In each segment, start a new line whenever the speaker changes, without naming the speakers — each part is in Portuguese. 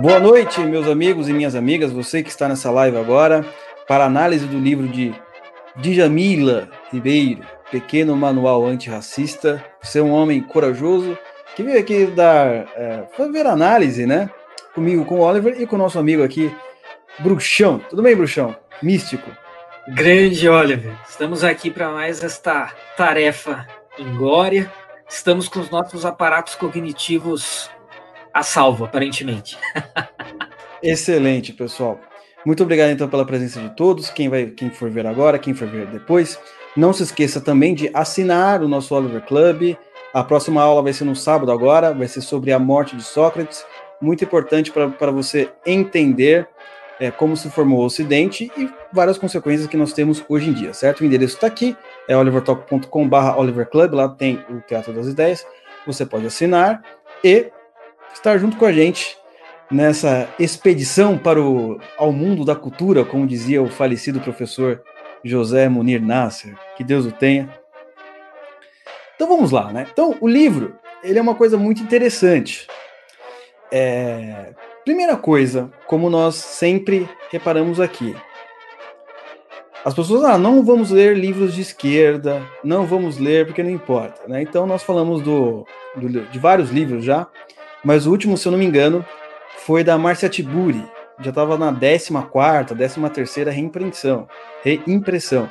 Boa noite, meus amigos e minhas amigas, você que está nessa live agora, para análise do livro de Djamila Ribeiro, Pequeno Manual Antirracista. Você é um homem corajoso que veio aqui dar, é, fazer análise, né? Comigo, com o Oliver e com o nosso amigo aqui, Bruxão. Tudo bem, Bruxão? Místico.
Grande Oliver, estamos aqui para mais esta tarefa inglória. Estamos com os nossos aparatos cognitivos a salvo, aparentemente.
Excelente, pessoal. Muito obrigado então pela presença de todos, quem vai, quem for ver agora, quem for ver depois. Não se esqueça também de assinar o nosso Oliver Club. A próxima aula vai ser no sábado agora, vai ser sobre a morte de Sócrates. Muito importante para você entender é, como se formou o Ocidente e várias consequências que nós temos hoje em dia, certo? O endereço está aqui, é olivertalk.com.br oliverclub, lá tem o Teatro das Ideias. Você pode assinar e estar junto com a gente nessa expedição para o ao mundo da cultura, como dizia o falecido professor José Munir Nasser, que Deus o tenha. Então vamos lá, né? Então o livro ele é uma coisa muito interessante. É... Primeira coisa, como nós sempre reparamos aqui, as pessoas, ah, não vamos ler livros de esquerda, não vamos ler porque não importa, né? Então nós falamos do, do de vários livros já, mas o último, se eu não me engano, foi da Marcia Tiburi. Já estava na 14 décima terceira reimpressão. Reimpressão.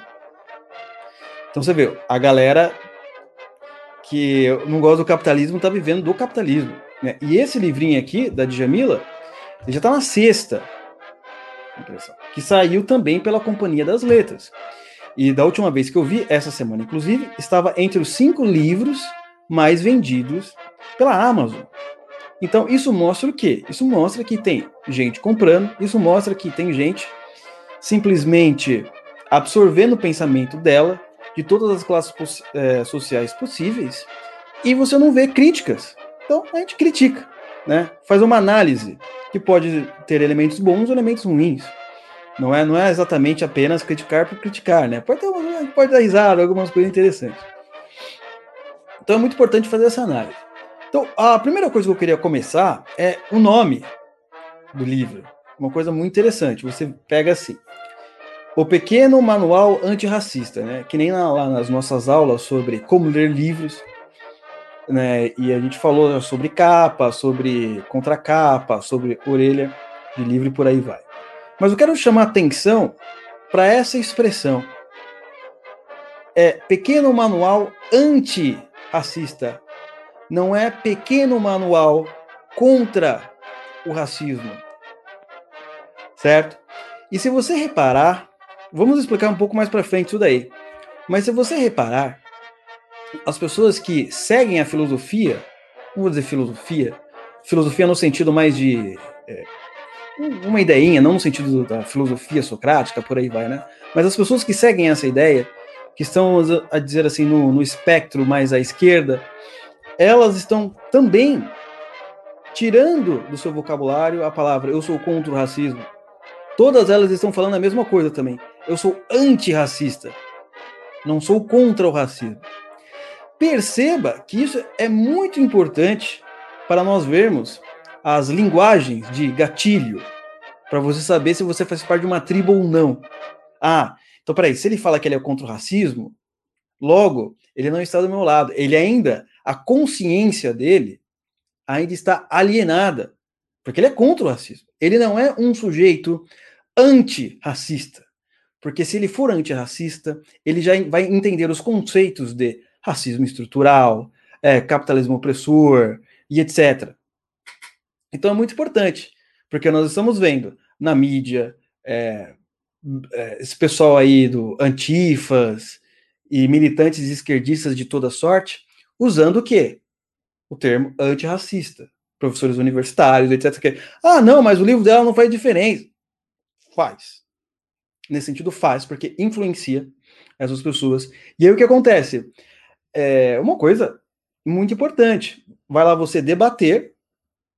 Então você vê, a galera que não gosta do capitalismo está vivendo do capitalismo. Né? E esse livrinho aqui, da Djamila, ele já está na sexta impressão, que saiu também pela Companhia das Letras. E da última vez que eu vi, essa semana inclusive, estava entre os cinco livros mais vendidos pela Amazon. Então, isso mostra o quê? Isso mostra que tem gente comprando, isso mostra que tem gente simplesmente absorvendo o pensamento dela, de todas as classes é, sociais possíveis, e você não vê críticas. Então, a gente critica, né? faz uma análise que pode ter elementos bons ou elementos ruins. Não é, não é exatamente apenas criticar por criticar, né? Pode, ter uma, pode dar risada, algumas coisas interessantes. Então é muito importante fazer essa análise. Então, a primeira coisa que eu queria começar é o nome do livro. Uma coisa muito interessante. Você pega assim: O Pequeno Manual Antirracista, né? Que nem lá nas nossas aulas sobre como ler livros, né? E a gente falou sobre capa, sobre contracapa, sobre orelha de livro e por aí vai. Mas eu quero chamar atenção para essa expressão. É pequeno manual antirracista não é pequeno manual contra o racismo. Certo? E se você reparar, vamos explicar um pouco mais para frente isso daí. Mas se você reparar, as pessoas que seguem a filosofia, não vou dizer filosofia, filosofia no sentido mais de é, uma ideinha, não no sentido da filosofia socrática, por aí vai, né? Mas as pessoas que seguem essa ideia, que estão a dizer assim no, no espectro mais à esquerda, elas estão também tirando do seu vocabulário a palavra eu sou contra o racismo. Todas elas estão falando a mesma coisa também. Eu sou antirracista. Não sou contra o racismo. Perceba que isso é muito importante para nós vermos as linguagens de gatilho, para você saber se você faz parte de uma tribo ou não. Ah, então peraí, se ele fala que ele é contra o racismo, logo, ele não está do meu lado. Ele ainda a consciência dele ainda está alienada, porque ele é contra o racismo. Ele não é um sujeito antirracista, porque se ele for antirracista, ele já vai entender os conceitos de racismo estrutural, é, capitalismo opressor e etc. Então é muito importante, porque nós estamos vendo na mídia é, é, esse pessoal aí do antifas e militantes esquerdistas de toda sorte usando o quê? O termo antirracista. Professores universitários, etc. Que, ah, não, mas o livro dela não faz diferença. Faz. Nesse sentido, faz, porque influencia essas pessoas. E aí o que acontece? É uma coisa muito importante. Vai lá você debater,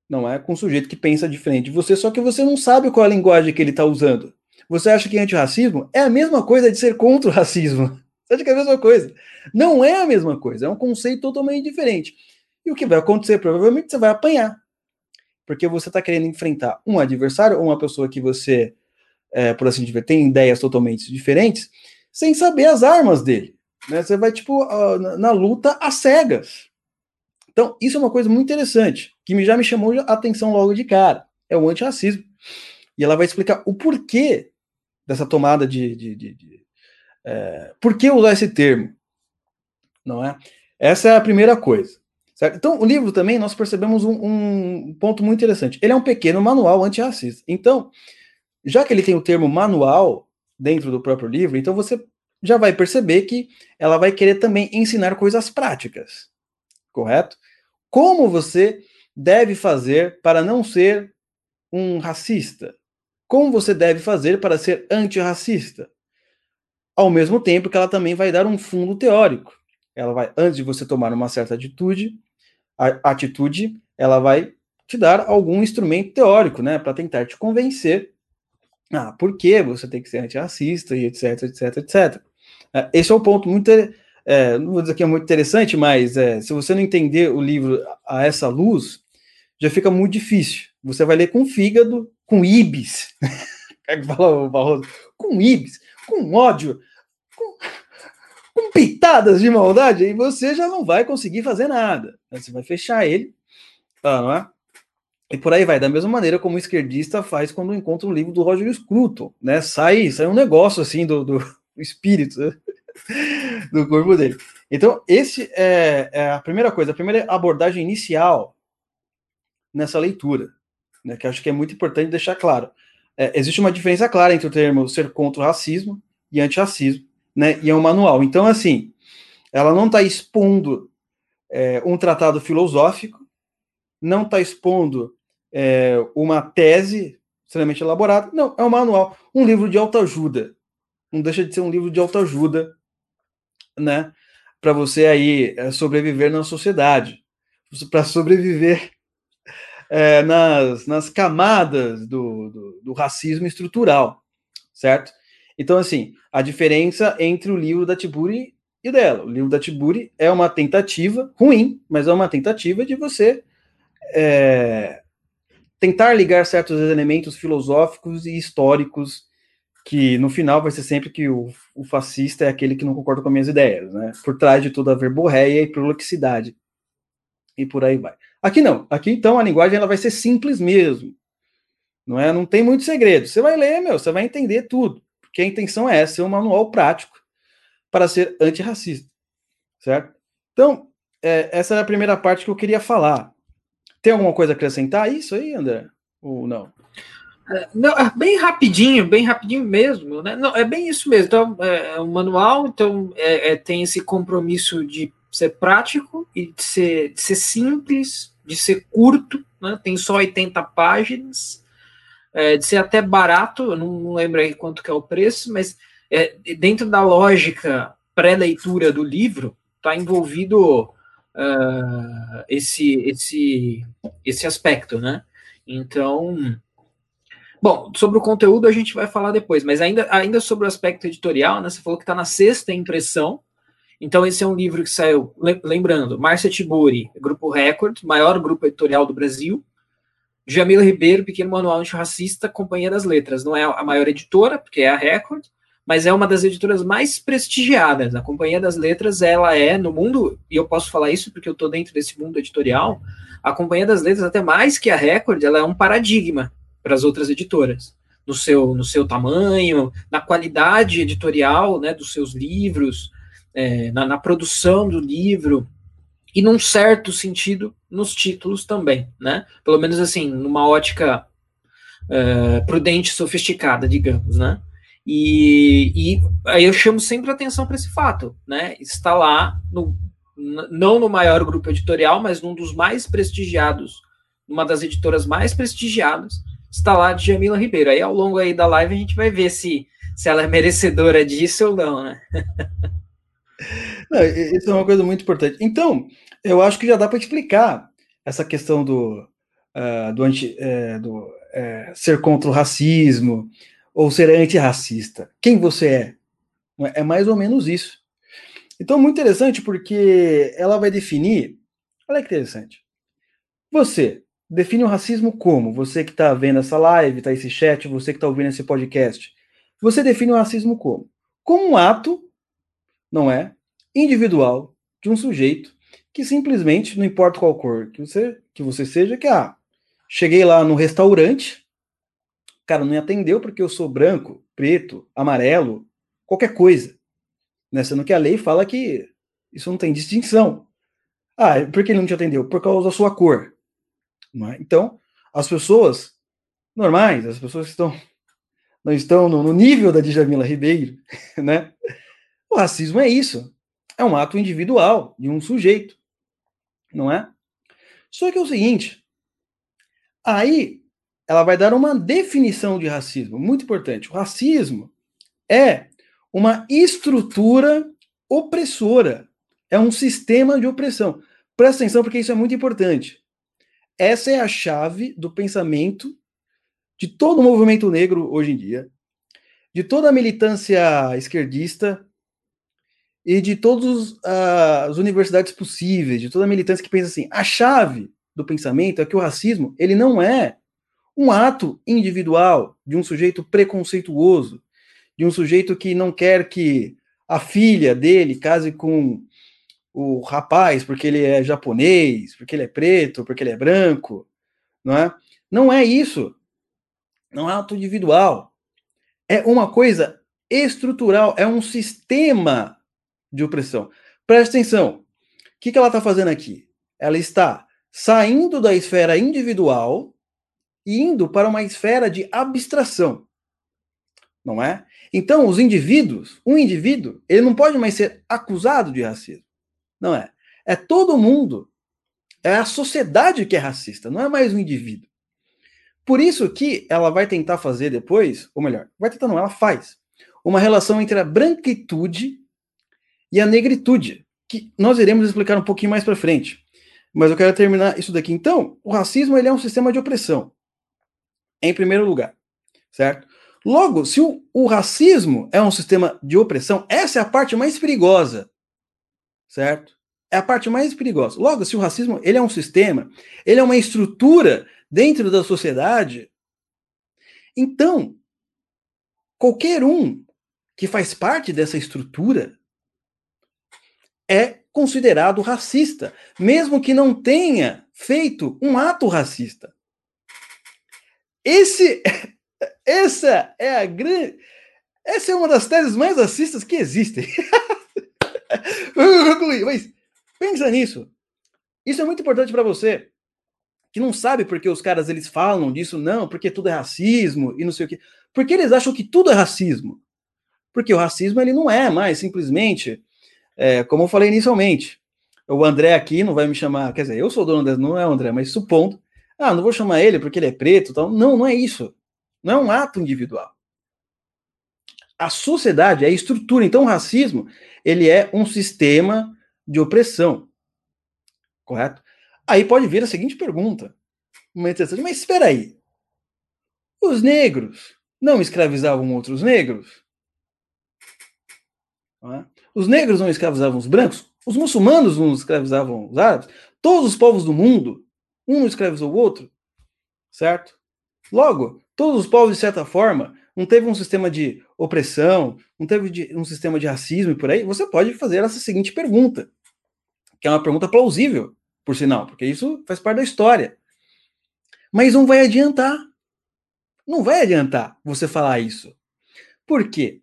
não é? Com um sujeito que pensa diferente de você, só que você não sabe qual é a linguagem que ele está usando. Você acha que antirracismo é a mesma coisa de ser contra o racismo. Acha que é a mesma coisa? Não é a mesma coisa, é um conceito totalmente diferente. E o que vai acontecer? Provavelmente você vai apanhar. porque você está querendo enfrentar um adversário ou uma pessoa que você, é, por assim dizer, tem ideias totalmente diferentes, sem saber as armas dele. Né? Você vai, tipo, na, luta às cegas. Então, isso é uma coisa muito interessante, que já me chamou a atenção logo de cara. É o antirracismo. E ela vai explicar o porquê dessa tomada de. de, de, de é, por que usar esse termo? Não é? Essa é a primeira coisa. Certo? Então, o livro também, nós percebemos um, um ponto muito interessante. Ele é um pequeno manual antirracista. Então, já que ele tem o termo manual dentro do próprio livro, então você já vai perceber que ela vai querer também ensinar coisas práticas, correto? Como você deve fazer para não ser um racista? Como você deve fazer para ser antirracista? Ao mesmo tempo que ela também vai dar um fundo teórico. Ela vai, antes de você tomar uma certa atitude, a atitude, ela vai te dar algum instrumento teórico, né, para tentar te convencer ah, por que você tem que ser antirracista e etc, etc, etc. Esse é um ponto muito, é, não vou dizer que é muito interessante, mas é, se você não entender o livro a essa luz, já fica muito difícil. Você vai ler com fígado, com ibis, é fala o Barroso, com ibis, com ódio, com, com pitadas de maldade, e você já não vai conseguir fazer nada. Você vai fechar ele, tá, não é? E por aí vai, da mesma maneira como o esquerdista faz quando encontra um livro do Roger Scruton, né? Sai, sai um negócio assim do, do, espírito né? do corpo dele. Então, esse é, é, a primeira coisa, a primeira abordagem inicial nessa leitura, né, que acho que é muito importante deixar claro. É, existe uma diferença clara entre o termo ser contra o racismo e antirracismo, né, e é um manual. Então, assim, ela não está expondo é, um tratado filosófico, não está expondo é, uma tese extremamente elaborada, não, é um manual, um livro de autoajuda, não deixa de ser um livro de autoajuda, né? Para você aí é, sobreviver na sociedade, para sobreviver é, nas, nas camadas do, do, do, racismo estrutural, certo? Então, assim, a diferença entre o livro da Tiburi e o dela. O livro da Tiburi é uma tentativa ruim, mas é uma tentativa de você é, tentar ligar certos elementos filosóficos e históricos que no final vai ser sempre que o, o, fascista é aquele que não concorda com as minhas ideias, né? Por trás de toda a verborreia e prolixidade. E por aí vai. Aqui não. Aqui então a linguagem ela vai ser simples mesmo. Não é? Não tem muito segredo. Você vai ler, meu, você vai entender tudo. Porque a intenção é essa, ser um manual prático para ser antirracista. Certo? Então, é, essa é a primeira parte que eu queria falar. Tem alguma coisa a acrescentar isso aí, André? Ou não?
É, não, é bem rapidinho, bem rapidinho mesmo, né? Não, é bem isso mesmo. Então, é, é um manual, então é, é, tem esse compromisso de ser prático e de ser, de ser simples, de ser curto, né? Tem só 80 páginas, é, de ser até barato, não, não lembro aí quanto que é o preço, mas é, dentro da lógica pré-leitura do livro, está envolvido uh, esse, esse, esse aspecto, né? Então, Bom, sobre o conteúdo a gente vai falar depois, mas ainda, ainda sobre o aspecto editorial, né, você falou que está na sexta impressão, então esse é um livro que saiu, lembrando, Márcia Tiburi, Grupo Record, maior grupo editorial do Brasil, Jamila Ribeiro, Pequeno Manual Antirracista, Companhia das Letras, não é a maior editora, porque é a Record, mas é uma das editoras mais prestigiadas. A Companhia das Letras, ela é, no mundo, e eu posso falar isso porque eu estou dentro desse mundo editorial, a Companhia das Letras, até mais que a Record, ela é um paradigma para as outras editoras, no seu, no seu tamanho, na qualidade editorial né, dos seus livros, é, na, na, produção do livro, e num certo sentido nos títulos também, né? Pelo menos assim, numa ótica é, prudente, sofisticada, digamos, né? E, e aí eu chamo sempre atenção para esse fato, né? Está lá, no, não no maior grupo editorial, mas num dos mais prestigiados, uma das editoras mais prestigiadas, está lá de Jamila Ribeiro. Aí ao longo aí da live a gente vai ver se, se ela é merecedora disso ou não, né?
não, isso é uma coisa muito importante. Então, eu acho que já dá para explicar essa questão do, uh, do, anti, uh, do uh, ser contra o racismo ou ser antirracista. Quem você é? É mais ou menos isso. Então, muito interessante porque ela vai definir. Olha que interessante. Você define o racismo como? Você que está vendo essa live, tá esse chat, você que está ouvindo esse podcast. Você define o racismo como? Como um ato, não é? Individual de um sujeito que simplesmente, não importa qual cor que você, que você seja, que ah, cheguei lá no restaurante, cara, não me atendeu porque eu sou branco, preto, amarelo, qualquer coisa. Né? Sendo que a lei fala que isso não tem distinção. Ah, por que ele não te atendeu? Por causa da sua cor. É? Então, as pessoas normais, as pessoas que estão, não estão no, no nível da Djamila Ribeiro, né? O racismo é isso. É um ato individual de um sujeito não é? Só que é o seguinte, aí ela vai dar uma definição de racismo, muito importante. O racismo é uma estrutura opressora, é um sistema de opressão. Presta atenção porque isso é muito importante. Essa é a chave do pensamento de todo o movimento negro hoje em dia, de toda a militância esquerdista, e de todas uh, as universidades possíveis, de toda a militância que pensa assim, a chave do pensamento é que o racismo ele não é um ato individual de um sujeito preconceituoso, de um sujeito que não quer que a filha dele case com o rapaz porque ele é japonês, porque ele é preto, porque ele é branco, não é? Não é isso. Não é ato individual. É uma coisa estrutural, é um sistema de opressão. Presta atenção. O que, que ela está fazendo aqui? Ela está saindo da esfera individual e indo para uma esfera de abstração. Não é? Então, os indivíduos, um indivíduo, ele não pode mais ser acusado de racismo. Não é? É todo mundo. É a sociedade que é racista, não é mais um indivíduo. Por isso que ela vai tentar fazer depois, ou melhor, vai tentar não, ela faz uma relação entre a branquitude e a negritude, que nós iremos explicar um pouquinho mais para frente. Mas eu quero terminar isso daqui. Então, o racismo ele é um sistema de opressão, em primeiro lugar, certo? Logo, se o, o racismo é um sistema de opressão, essa é a parte mais perigosa, certo? É a parte mais perigosa. Logo, se o racismo ele é um sistema, ele é uma estrutura dentro da sociedade, então qualquer um que faz parte dessa estrutura é considerado racista, mesmo que não tenha feito um ato racista. Esse, essa é a grande, essa é uma das teses mais racistas que existem. Mas pensa nisso. Isso é muito importante para você que não sabe porque os caras eles falam disso, não, porque tudo é racismo e não sei o quê. Porque eles acham que tudo é racismo. Porque o racismo ele não é mais simplesmente é, como eu falei inicialmente, o André aqui não vai me chamar, quer dizer, eu sou dono dessa, não é o André, mas supondo, ah, não vou chamar ele porque ele é preto, tal. não, não é isso. Não é um ato individual. A sociedade é a estrutura, então o racismo, ele é um sistema de opressão. Correto? Aí pode vir a seguinte pergunta, uma interessante, mas espera aí. Os negros não escravizavam outros negros? Não é? Os negros não escravizavam os brancos, os muçulmanos não escravizavam os árabes, todos os povos do mundo, um não escravizou o outro, certo? Logo, todos os povos, de certa forma, não teve um sistema de opressão, não teve um sistema de racismo e por aí, você pode fazer essa seguinte pergunta, que é uma pergunta plausível, por sinal, porque isso faz parte da história. Mas não vai adiantar. Não vai adiantar você falar isso. Por quê?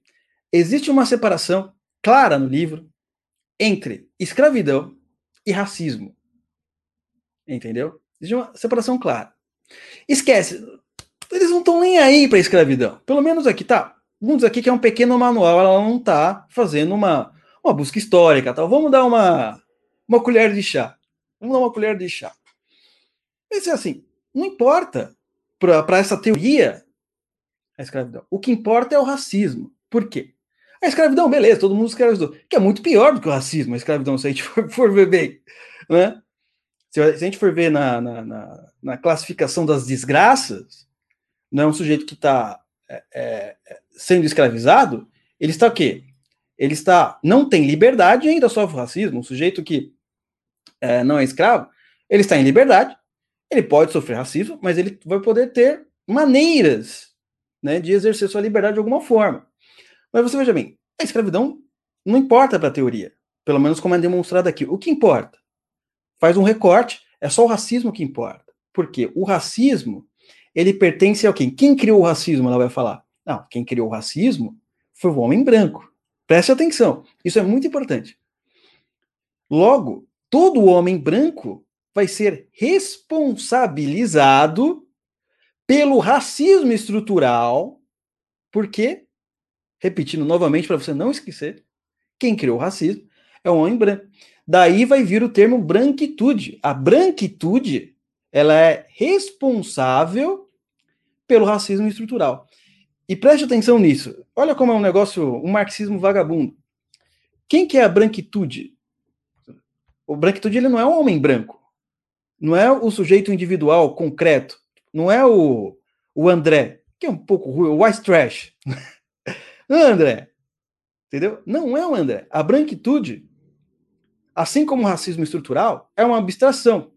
Existe uma separação clara no livro entre escravidão e racismo. Entendeu? Existe uma separação clara. Esquece, eles não estão nem aí para escravidão. Pelo menos aqui, tá? Vamos aqui que é um pequeno manual, ela não está fazendo uma, uma busca histórica, tal. Vamos dar uma, uma colher de chá. Vamos dar uma colher de chá. Mas é assim, não importa para essa teoria a escravidão. O que importa é o racismo. Por quê? A escravidão, beleza, todo mundo escravizou. Que é muito pior do que o racismo, a escravidão, se a gente for, for ver bem. Né? Se, a gente for ver na, na, na, na classificação das desgraças, não é um sujeito que está é, é, sendo escravizado, ele está o quê? Ele está, não tem liberdade e ainda sofre racismo. Um sujeito que é, não é escravo, ele está em liberdade Ele pode sofrer racismo, mas ele vai poder ter maneiras né, de exercer sua liberdade de alguma forma. Mas você veja bem, a escravidão não importa para a teoria, pelo menos como é demonstrado aqui. O que importa? Faz um recorte, é só o racismo que importa. Porque o racismo, ele pertence a quem? Quem criou o racismo, ela vai falar. Não, quem criou o racismo foi o homem branco. Preste atenção, isso é muito importante. Logo, todo homem branco vai ser responsabilizado pelo racismo estrutural, porque, repetindo novamente para você não esquecer, quem criou o racismo é o homem branco. Daí vai vir o termo branquitude. A branquitude, ela é responsável pelo racismo estrutural. E preste atenção nisso. Olha como é um negócio, um marxismo vagabundo. Quem que é a branquitude? O branquitude ele não é um homem branco. Não é o sujeito individual, concreto. Não é o, o André, que é um pouco ruim, o white trash. André. Entendeu? Não é o André. A branquitude, assim como o racismo estrutural, é uma abstração.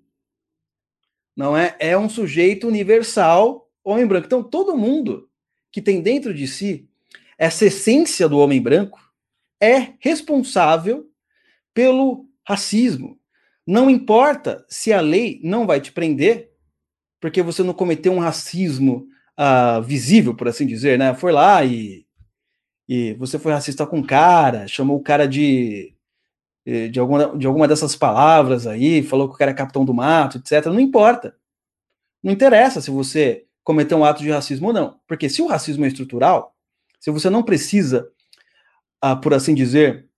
Não é? É um sujeito universal, homem branco. Então, todo mundo que tem dentro de si essa essência do homem branco é responsável pelo racismo. Não importa se a lei não vai te prender, porque você não cometeu um racismo uh, visível, por assim dizer, né? Foi lá e, e você foi racista com o cara, chamou o cara de, de, alguma, de alguma dessas palavras aí, falou que o cara é capitão do mato, etc. Não importa. Não interessa se você cometeu um ato de racismo ou não. Porque se o racismo é estrutural, se você não precisa, uh, por assim dizer,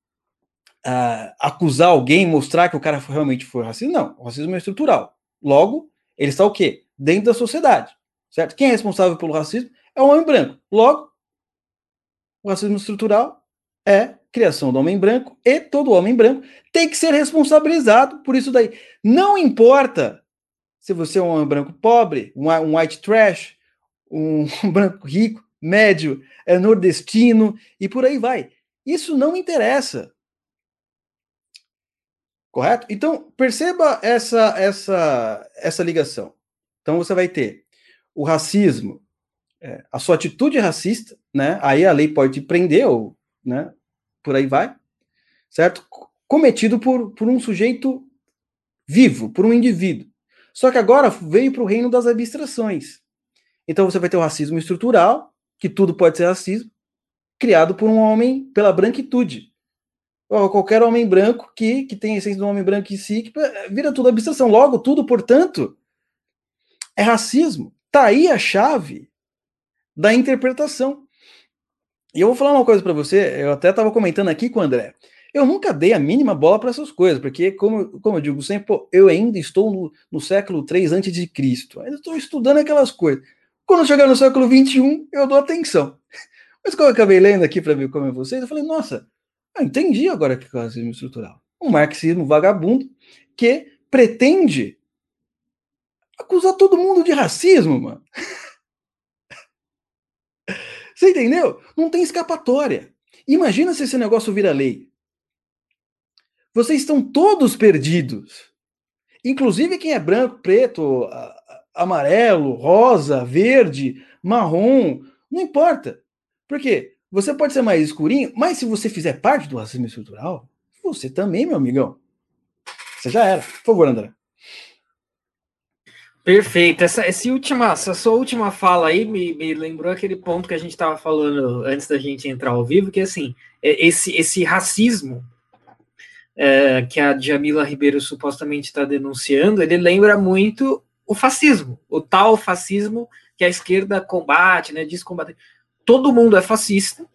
uh, acusar alguém, mostrar que o cara realmente foi racista, não. O racismo é estrutural. Logo, ele está o quê? dentro da sociedade, certo? Quem é responsável pelo racismo é o homem branco. Logo, o racismo estrutural é criação do homem branco e todo homem branco tem que ser responsabilizado por isso daí. Não importa se você é um homem branco pobre, um, white trash, um branco rico, médio, é nordestino e por aí vai. Isso não interessa. Correto? Então, perceba essa essa essa ligação. Então você vai ter o racismo, é, a sua atitude racista, né? Aí a lei pode te prender, ou, né? Por aí vai, certo? Cometido por, por um sujeito vivo, por um indivíduo. Só que agora veio para o reino das abstrações. Então você vai ter o racismo estrutural, que tudo pode ser racismo, criado por um homem pela branquitude. Ou qualquer homem branco que, que tem a essência do homem branco em si, que vira tudo abstração. Logo, tudo, portanto, é racismo. Tá aí a chave da interpretação. E eu vou falar uma coisa para você, eu até estava comentando aqui com o André. Eu nunca dei a mínima bola para essas coisas, porque, como, como eu digo sempre, pô, eu ainda estou no, no século 3 antes de Cristo, ainda estou estudando aquelas coisas. Quando chegar no século 21, eu dou atenção. Mas quando eu acabei lendo aqui para ver como é vocês, eu falei, nossa, eu entendi agora que é o racismo estrutural. Um marxismo vagabundo que pretende acusar todo mundo de racismo, mano. Você entendeu? Não tem escapatória. Imagina se esse negócio vira lei. Vocês estão todos perdidos. Inclusive quem é branco, preto, amarelo, rosa, verde, marrom, não importa. Por quê? Você pode ser mais escurinho, mas se você fizer parte do racismo estrutural, você também, meu amigão. Você já era. Por favor, André.
Perfeito. Essa, essa, última, essa sua última fala aí me, me lembrou aquele ponto que a gente estava falando antes da gente entrar ao vivo, que assim, é, esse, esse racismo é, que a Jamila Ribeiro supostamente está denunciando, ele lembra muito o fascismo, o tal fascismo que a esquerda combate, né, diz combater. Todo mundo é fascista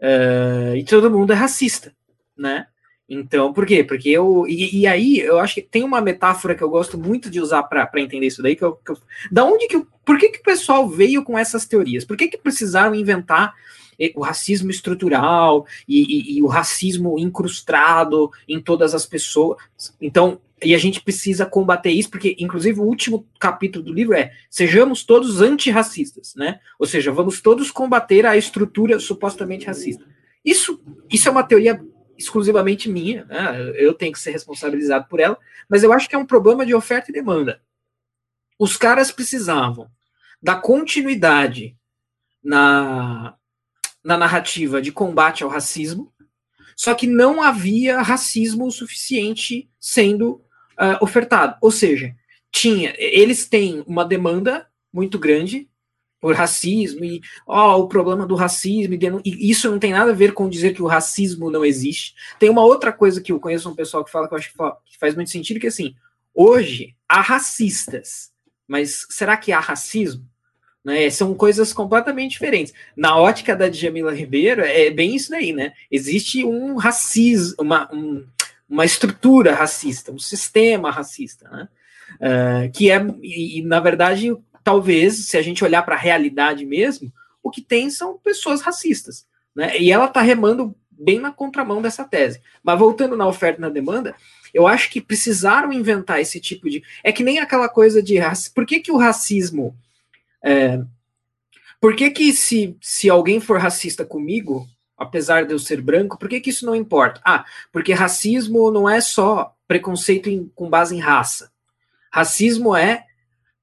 é, e todo mundo é racista, né? Então, por quê? Porque eu. E, e, aí, eu acho que tem uma metáfora que eu gosto muito de usar para entender isso daí. Que eu, que eu, da onde que. por que, que o pessoal veio com essas teorias? Por que, que precisaram inventar o racismo estrutural e, e, e o racismo incrustado em todas as pessoas? Então, e a gente precisa combater isso, porque, inclusive, o último capítulo do livro é sejamos todos antirracistas, né? Ou seja, vamos todos combater a estrutura supostamente racista. Isso, isso é uma teoria exclusivamente minha, né? eu tenho que ser responsabilizado por ela, mas eu acho que é um problema de oferta e demanda. os caras precisavam da continuidade na, na narrativa de combate ao racismo, só que não havia racismo suficiente sendo uh, ofertado. Ou seja, tinha, eles têm uma demanda muito grande por racismo e ó, o problema do racismo e isso não tem nada a ver com dizer que o racismo não existe. Tem uma outra coisa que eu conheço um pessoal que fala que eu acho que faz muito sentido que assim, hoje há racistas, mas será que há racismo? Né, são coisas completamente diferentes. Na ótica da Djamila Ribeiro, é bem isso daí, né? Existe um racismo, uma, um, uma estrutura racista, um sistema racista, né? Uh, que é, e, na verdade, talvez, se a gente olhar para a realidade mesmo, o que tem são pessoas racistas. Né? E ela está remando bem na contramão dessa tese. Mas voltando na oferta e na demanda, eu acho que precisaram inventar esse tipo de. É que nem aquela coisa de. Por que, que o racismo. É... Por que, que se, se alguém for racista comigo, apesar de eu ser branco, por que, que isso não importa? Ah, porque racismo não é só preconceito em, com base em raça. Racismo é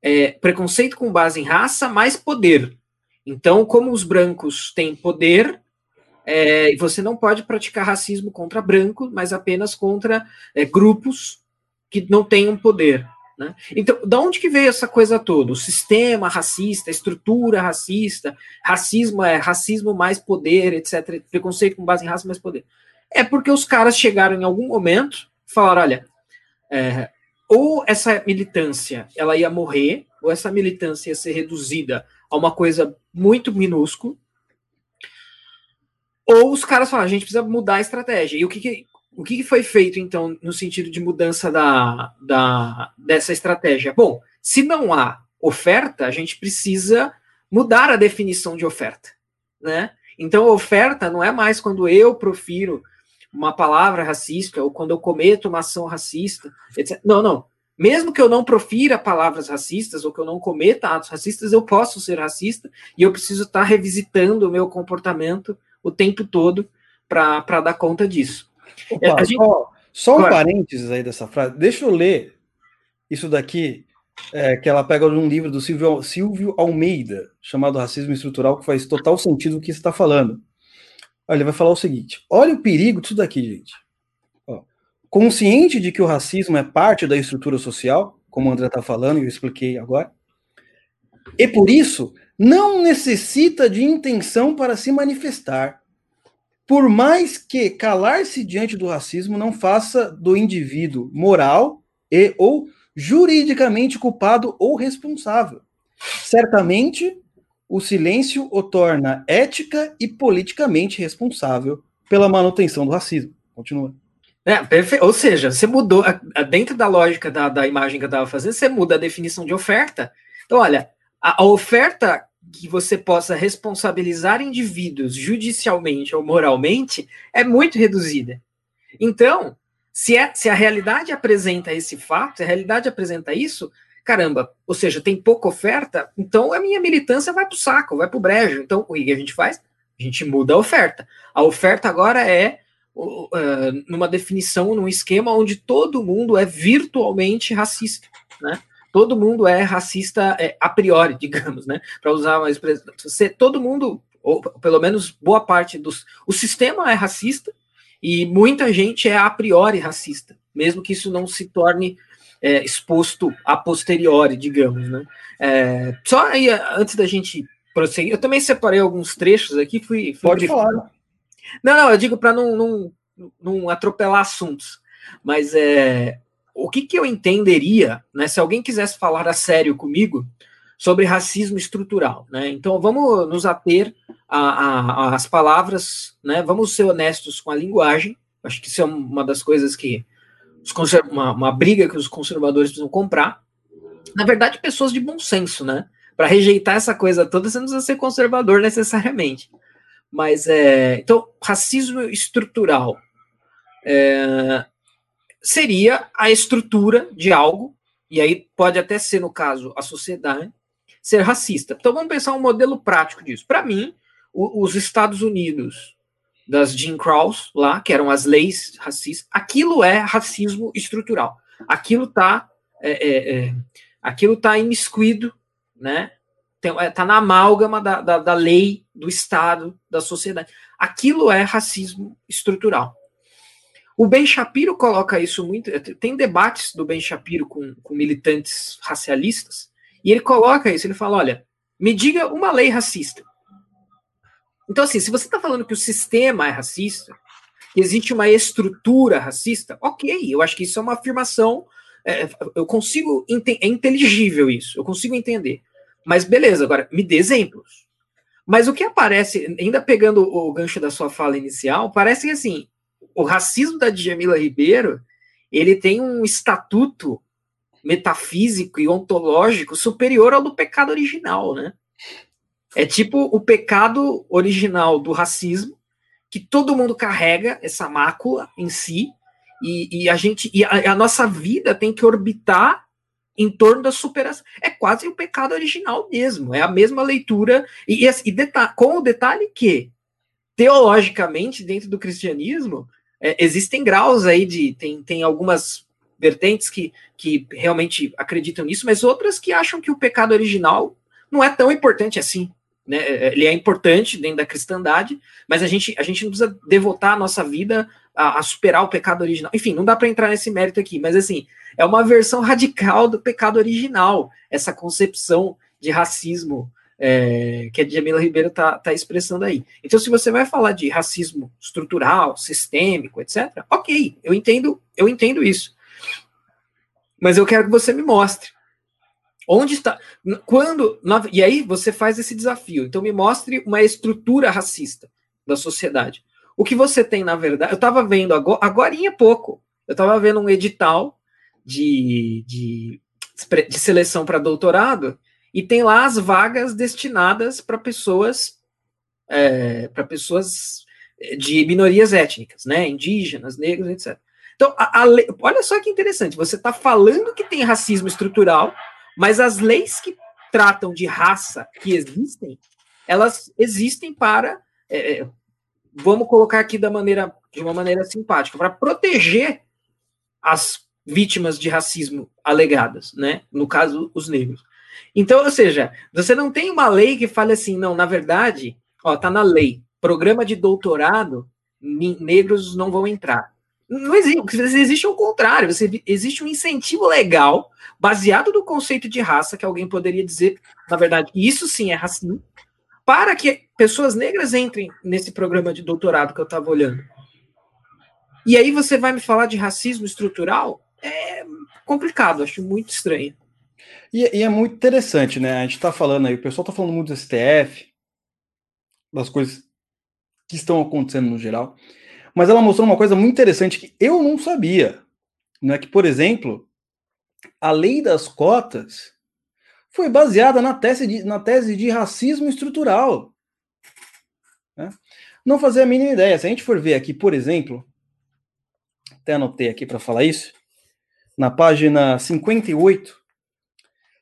é, preconceito com base em raça mais poder. Então, como os brancos têm poder, é, você não pode praticar racismo contra brancos, mas apenas contra é, grupos que não tenham poder. Né? Então, da onde que veio essa coisa toda? O sistema racista, a estrutura racista, racismo é racismo mais poder, etc. Preconceito com base em raça mais poder. É porque os caras chegaram em algum momento falaram: olha, é, ou essa militância ela ia morrer, ou essa militância ia ser reduzida a uma coisa muito minúscula, ou os caras falaram, a gente precisa mudar a estratégia. E o que, que o que foi feito, então, no sentido de mudança da, da, dessa estratégia? Bom, se não há oferta, a gente precisa mudar a definição de oferta, né? Então, oferta não é mais quando eu profiro uma palavra racista ou quando eu cometo uma ação racista, etc. Não, não. Mesmo que eu não profira palavras racistas ou que eu não cometa atos racistas, eu posso ser racista e eu preciso estar revisitando o meu comportamento o tempo todo para dar conta disso.
Opa, gente... Só, só um parênteses aí dessa frase. Deixa eu ler isso daqui, é, que ela pega de um livro do Silvio, Silvio Almeida, chamado Racismo Estrutural, que faz total sentido o que você está falando. Ele vai falar o seguinte: olha o perigo disso daqui, gente. Ó, consciente de que o racismo é parte da estrutura social, como o André está falando e eu expliquei agora, e por isso não necessita de intenção para se manifestar. Por mais que calar-se diante do racismo não faça do indivíduo moral e ou juridicamente culpado ou responsável. Certamente o silêncio o torna ética e politicamente responsável pela manutenção do racismo. Continua.
É, Ou seja, você mudou, dentro da lógica da, da imagem que eu estava fazendo, você muda a definição de oferta. Então, olha, a, a oferta que você possa responsabilizar indivíduos judicialmente ou moralmente é muito reduzida. Então, se, é, se a realidade apresenta esse fato, se a realidade apresenta isso, caramba, ou seja, tem pouca oferta, então a minha militância vai para o saco, vai para o brejo. Então, o que a gente faz? A gente muda a oferta. A oferta agora é uh, numa definição, num esquema onde todo mundo é virtualmente racista, né? Todo mundo é racista é, a priori, digamos, né? Para usar uma expressão. Você, todo mundo, ou pelo menos boa parte dos. O sistema é racista e muita gente é a priori racista, mesmo que isso não se torne é, exposto a posteriori, digamos, né? É, só aí, antes da gente prosseguir, eu também separei alguns trechos aqui, fui... fui
Pode falar.
Não, não, eu digo para não, não, não atropelar assuntos, mas é, o que, que eu entenderia, né, se alguém quisesse falar a sério comigo sobre racismo estrutural, né? Então vamos nos ater às palavras, né? Vamos ser honestos com a linguagem. Acho que isso é uma das coisas que uma, uma briga que os conservadores precisam comprar. Na verdade, pessoas de bom senso, né? Para rejeitar essa coisa toda, você não precisa ser conservador necessariamente. Mas é. Então, racismo estrutural é, seria a estrutura de algo, e aí pode até ser, no caso, a sociedade, ser racista. Então vamos pensar um modelo prático disso. Para mim, o, os Estados Unidos das Jim Crows lá, que eram as leis racistas, aquilo é racismo estrutural. Aquilo está é, é, é, aquilo está imiscuído, né? Está é, na amálgama da, da, da lei, do Estado, da sociedade. Aquilo é racismo estrutural. O Ben Shapiro coloca isso muito. Tem debates do Ben Shapiro com, com militantes racialistas, e ele coloca isso. Ele fala: olha, me diga uma lei racista. Então, assim, se você está falando que o sistema é racista, que existe uma estrutura racista, ok, eu acho que isso é uma afirmação. É, eu consigo. É inteligível isso, eu consigo entender. Mas beleza, agora me dê exemplos. Mas o que aparece, ainda pegando o gancho da sua fala inicial, parece que assim, o racismo da Djamila Ribeiro, ele tem um estatuto metafísico e ontológico superior ao do pecado original, né? É tipo o pecado original do racismo, que todo mundo carrega essa mácula em si, e, e a gente e a, a, nossa vida tem que orbitar em torno da superação. É quase o pecado original mesmo, é a mesma leitura, e, e, com o detalhe que, teologicamente, dentro do cristianismo, é, existem graus aí de. Tem, tem algumas vertentes que, que realmente acreditam nisso, mas outras que acham que o pecado original não é tão importante assim. Né? É, ele é importante dentro da cristandade, mas a gente, a gente não precisa devotar a nossa vida a, a superar o pecado original. Enfim, não dá para entrar nesse mérito aqui, mas assim, é uma versão radical do pecado original, essa concepção de racismo é, que a Jamila Ribeiro está tá expressando aí. Então, se você vai falar de racismo estrutural, sistêmico, etc., ok, eu entendo, eu entendo isso. Mas eu quero que você me mostre. Onde está. Quando. E aí você faz esse desafio. Então, me mostre uma estrutura racista da sociedade. O que você tem, na verdade. Eu estava vendo agora, agora em pouco. Eu estava vendo um edital de, de, de seleção para doutorado e tem lá as vagas destinadas para pessoas é, para pessoas de minorias étnicas, né, indígenas, negros, etc. Então, a, a olha só que interessante, você está falando que tem racismo estrutural, mas as leis que tratam de raça que existem, elas existem para, é, é vamos colocar aqui da maneira, de uma maneira simpática, para proteger as vítimas de racismo alegadas, né? No caso, os negros. Então, ou seja, você não tem uma lei que fale assim, não, na verdade, ó, tá na lei, programa de doutorado, negros não vão entrar. Não existe, existe o contrário, você, existe um incentivo legal baseado no conceito de raça, que alguém poderia dizer, na verdade, isso sim é racismo, para que pessoas negras entrem nesse programa de doutorado que eu estava olhando. E aí você vai me falar de racismo estrutural? É complicado, acho muito estranho.
E, e, é muito interessante, né? A gente está falando aí, o pessoal está falando muito do STF, das coisas que estão acontecendo no geral, mas ela mostrou uma coisa muito interessante que eu não sabia, né? Que, por exemplo, a lei das cotas foi baseada na tese de, na tese de racismo estrutural. Né? Não fazia a mínima ideia. Se a gente for ver aqui, por exemplo, até anotei aqui para falar isso, na página 58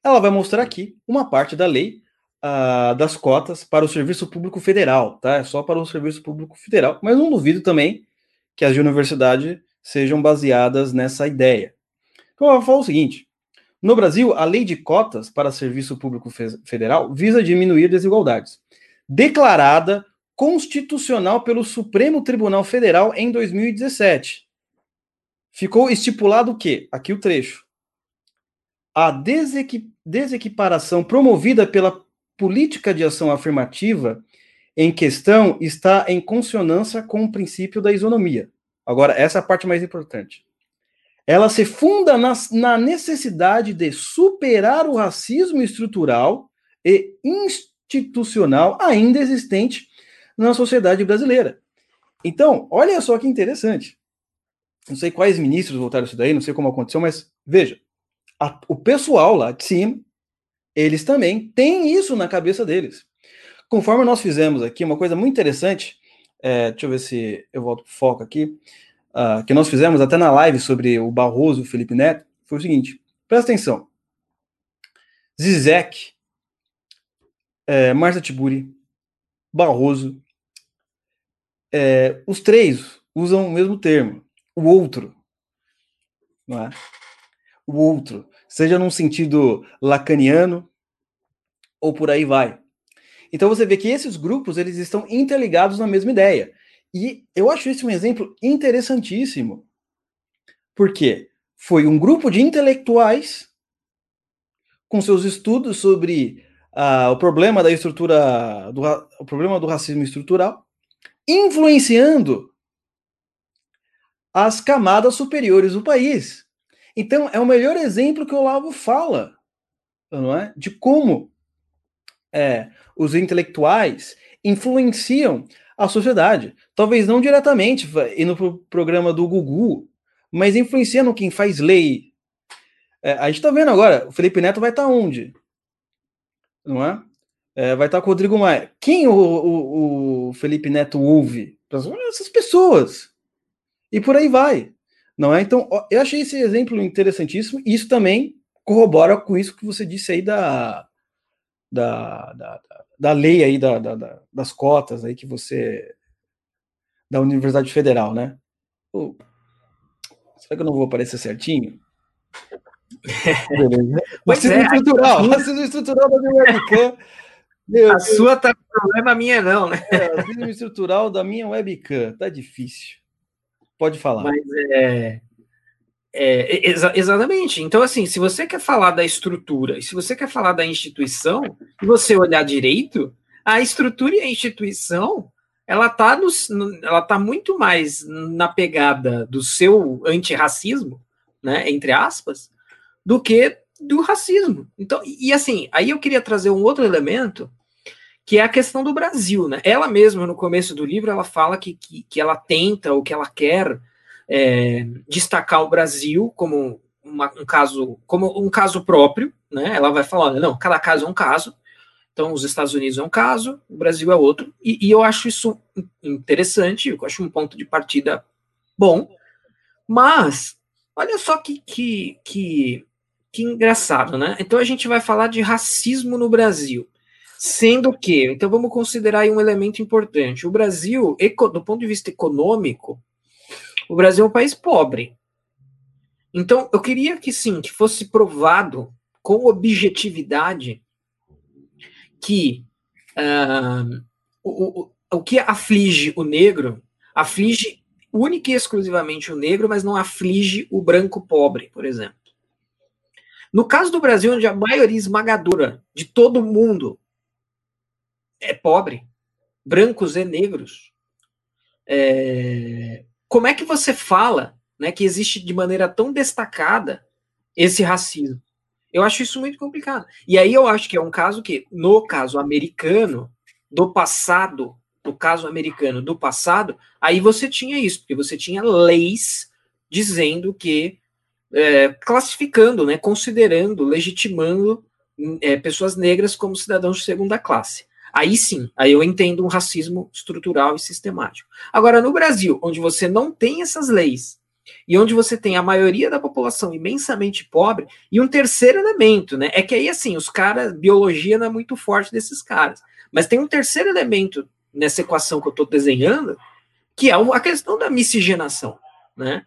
ela vai mostrar aqui uma parte da lei uh, das cotas para o Serviço Público Federal, tá? É só para o Serviço Público Federal, mas não duvido também que as de universidade sejam baseadas nessa ideia. Então, eu vou falar o seguinte: no Brasil, a lei de cotas para Serviço Público Federal visa diminuir desigualdades, declarada constitucional pelo Supremo Tribunal Federal em 2017. Ficou estipulado o quê? Aqui o trecho a desequi desequiparação promovida pela política de ação afirmativa em questão está em consonância com o princípio da isonomia. Agora, essa é a parte mais importante. Ela se funda na, na necessidade de superar o racismo estrutural e institucional ainda existente na sociedade brasileira. Então, olha só que interessante. Não sei quais ministros votaram isso daí, não sei como aconteceu, mas veja a, o pessoal lá de cima, eles também têm isso na cabeça deles. Conforme nós fizemos aqui, uma coisa muito interessante, é, deixa eu ver se eu volto para o foco aqui, uh, que nós fizemos até na live sobre o Barroso e o Felipe Neto, foi o seguinte, presta atenção. Zizek, é, Marta Tiburi, Barroso, é, os três usam o mesmo termo, o outro. Não é? o outro, seja num sentido lacaniano ou por aí vai. Então você vê que esses grupos eles estão interligados na mesma ideia. E eu acho isso um exemplo interessantíssimo. Porque foi um grupo de intelectuais com seus estudos sobre uh, o problema da estrutura, do, o problema do racismo estrutural, influenciando as camadas superiores do país. Então, é o melhor exemplo que o Olavo fala, não é? De como é, os intelectuais influenciam a sociedade. Talvez não diretamente, indo para o programa do Gugu, mas influenciando quem faz lei. É, a gente está vendo agora, o Felipe Neto vai estar tá onde? Não é? é vai estar tá com o Rodrigo Maia. Quem o, o, o Felipe Neto ouve? Essas pessoas. E por aí vai. Não é? Então, eu achei esse exemplo interessantíssimo. Isso também corrobora com isso que você disse aí da, da, da, da lei aí da, da, das cotas aí que você da Universidade Federal, né? Pô, será que eu não vou aparecer certinho?
Beleza. racismo é, estrutural, racismo estrutural da minha webcam. Meu a sua tá com problema, a minha não, né?
É, racismo estrutural da minha webcam, tá difícil. Pode falar.
Mas é, é, exa exatamente. Então, assim, se você quer falar da estrutura e se você quer falar da instituição, e você olhar direito, a estrutura e a instituição ela está ela tá muito mais na pegada do seu antirracismo, né, entre aspas, do que do racismo. Então, e assim, aí eu queria trazer um outro elemento, que é a questão do Brasil, né? Ela mesma, no começo do livro, ela fala que, que, que ela tenta, ou que ela quer é, destacar o Brasil como uma, um caso como um caso próprio, né? Ela vai falar, não, cada caso é um caso. Então, os Estados Unidos é um caso, o Brasil é outro, e, e eu acho isso interessante, eu acho um ponto de partida bom. Mas, olha só que, que, que, que engraçado, né? Então, a gente vai falar de racismo no Brasil. Sendo que, então vamos considerar um elemento importante. O Brasil, do ponto de vista econômico, o Brasil é um país pobre. Então, eu queria que sim, que fosse provado com objetividade que uh, o, o, o que aflige o negro aflige única e exclusivamente o negro, mas não aflige o branco pobre, por exemplo. No caso do Brasil, onde a maioria esmagadora de todo mundo é pobre, brancos e negros, é, como é que você fala né, que existe de maneira tão destacada esse racismo? Eu acho isso muito complicado. E aí eu acho que é um caso que, no caso americano, do passado, no caso americano do passado, aí você tinha isso, porque você tinha leis dizendo que, é, classificando, né, considerando, legitimando é, pessoas negras como cidadãos de segunda classe. Aí sim, aí eu entendo um racismo estrutural e sistemático. Agora, no Brasil, onde você não tem essas leis, e onde você tem a maioria da população imensamente pobre, e um terceiro elemento, né? É que aí, assim, os caras, biologia não é muito forte desses caras. Mas tem um terceiro elemento nessa equação que eu estou desenhando, que é a questão da miscigenação, né?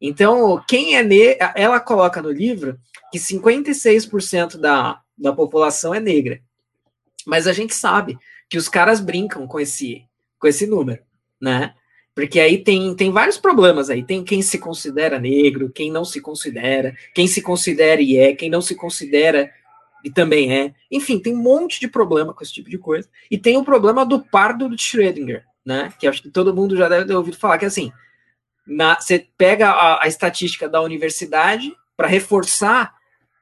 Então, quem é negra, ela coloca no livro que 56% da, da população é negra. Mas a gente sabe que os caras brincam com esse, com esse número, né? Porque aí tem, tem vários problemas aí. Tem quem se considera negro, quem não se considera, quem se considera e é, quem não se considera e também é. Enfim, tem um monte de problema com esse tipo de coisa. E tem o problema do pardo de Schrödinger, né? Que acho que todo mundo já deve ter ouvido falar, que assim, você pega a, a estatística da universidade para reforçar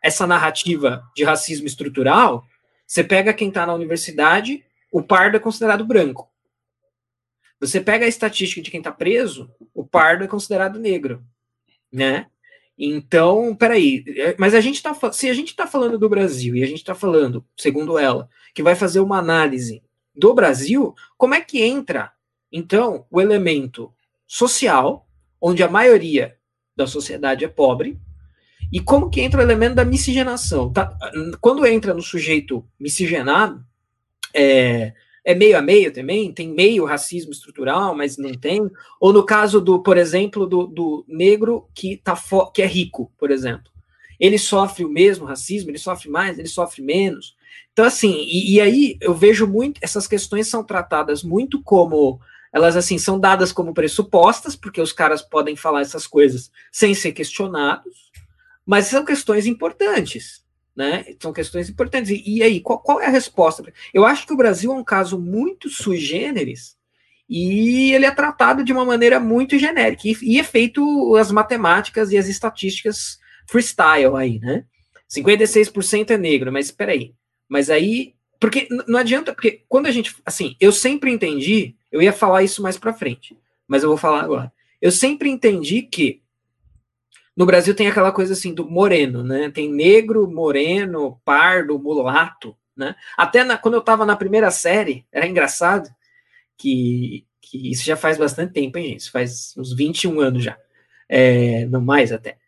essa narrativa de racismo estrutural, você pega quem está na universidade, o pardo é considerado branco. Você pega a estatística de quem está preso, o pardo é considerado negro, né? Então, peraí, é, mas a gente tá, se a gente está falando do Brasil e a gente está falando, segundo ela, que vai fazer uma análise do Brasil, como é que entra, então, o elemento social, onde a maioria da sociedade é pobre, e como que entra o elemento da miscigenação? Tá? Quando entra no sujeito miscigenado, é, é meio a meio também? Tem meio racismo estrutural, mas não tem? Ou no caso do, por exemplo, do, do negro que, tá que é rico, por exemplo. ele sofre o mesmo racismo, ele sofre mais, ele sofre menos. Então, assim, e, e aí eu vejo muito, essas questões são tratadas muito como elas assim são dadas como pressupostas, porque os caras podem falar essas coisas sem ser questionados, mas são questões importantes, né? São questões importantes. E, e aí, qual, qual, é a resposta? Eu acho que o Brasil é um caso muito sui generis e ele é tratado de uma maneira muito genérica e, e é feito as matemáticas e as estatísticas freestyle aí, né? 56% é negro, mas espera aí. Mas aí, porque não adianta, porque quando a gente, assim, eu sempre entendi, eu ia falar isso mais para frente, mas eu vou falar agora. Eu sempre entendi que no Brasil tem aquela coisa assim do moreno, né? Tem negro, moreno, pardo, mulato, né? Até na, quando eu estava na primeira série, era engraçado que, que isso já faz bastante tempo, hein, gente? Isso faz uns 21 anos já. É, não mais até.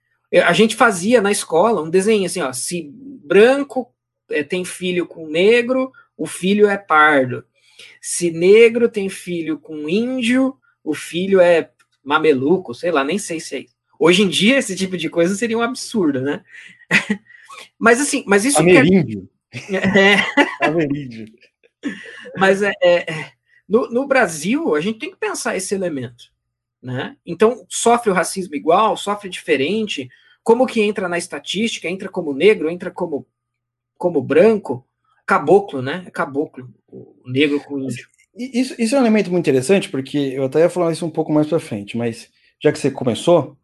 A gente fazia na escola um desenho assim, ó, se branco é, tem filho com negro, o filho é pardo. Se negro tem filho com índio, o filho é mameluco, sei lá, nem sei se é isso. Hoje em dia, esse tipo de coisa seria um absurdo, né? mas assim, mas isso
Ameríndio.
Quer... É... Ameríndio. mas é, é, é, no, no Brasil, a gente tem que pensar esse elemento. Né? Então, sofre o racismo igual, sofre diferente, como que entra na estatística, entra como negro, entra como como branco, caboclo, né? É caboclo, o negro com índio.
Isso, isso é um elemento muito interessante, porque eu até ia falar isso um pouco mais para frente, mas já que você começou,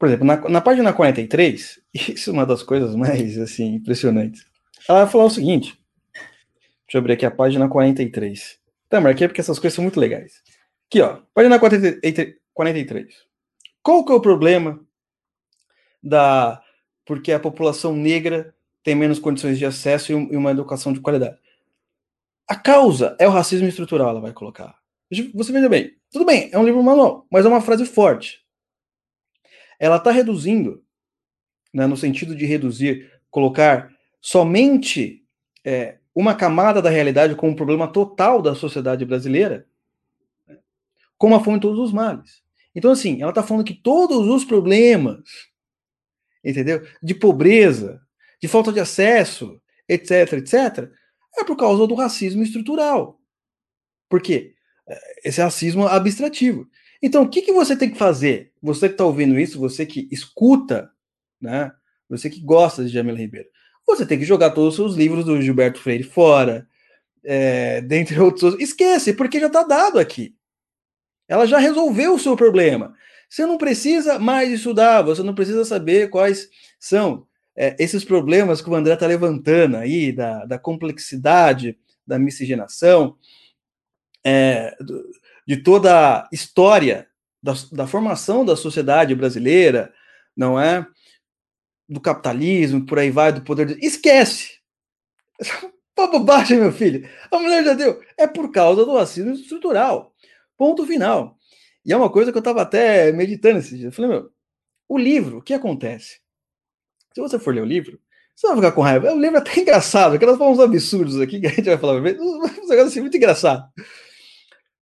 por exemplo, na, na página 43, isso é uma das coisas mais assim impressionantes. Ela vai falar o seguinte: deixa eu abrir aqui a página 43. Tá, marquei porque essas coisas são muito legais. Aqui, ó, página 43. Qual que é o problema da. Porque a população negra tem menos condições de acesso e uma educação de qualidade. A causa é o racismo estrutural, ela vai colocar. Você veja bem, tudo bem, é um livro manual, mas é uma frase forte. Ela está reduzindo, né, no sentido de reduzir, colocar somente é, uma camada da realidade como um problema total da sociedade brasileira, como a fonte de todos os males. Então, assim, ela está falando que todos os problemas, entendeu? De pobreza, de falta de acesso, etc, etc, é por causa do racismo estrutural. Por quê? É, esse racismo abstrativo. Então, o que, que você tem que fazer? Você que está ouvindo isso, você que escuta, né? Você que gosta de Jamila Ribeiro, você tem que jogar todos os seus livros do Gilberto Freire fora, é, dentre outros. Esquece, porque já está dado aqui. Ela já resolveu o seu problema. Você não precisa mais estudar, você não precisa saber quais são é, esses problemas que o André está levantando aí, da, da complexidade da miscigenação, é, de toda a história da, da, formação da sociedade brasileira, não é? Do capitalismo, por aí vai, do poder. De... Esquece! Pô, bobagem, meu filho. A mulher já deu. É por causa do racismo estrutural. Ponto final. E é uma coisa que eu estava até meditando esses dias. Eu falei, meu, o livro, o que acontece? Se você for ler o livro, você vai ficar com raiva. O livro é até engraçado, aquelas falam uns absurdos aqui que a gente vai falar, um negócio assim muito engraçado.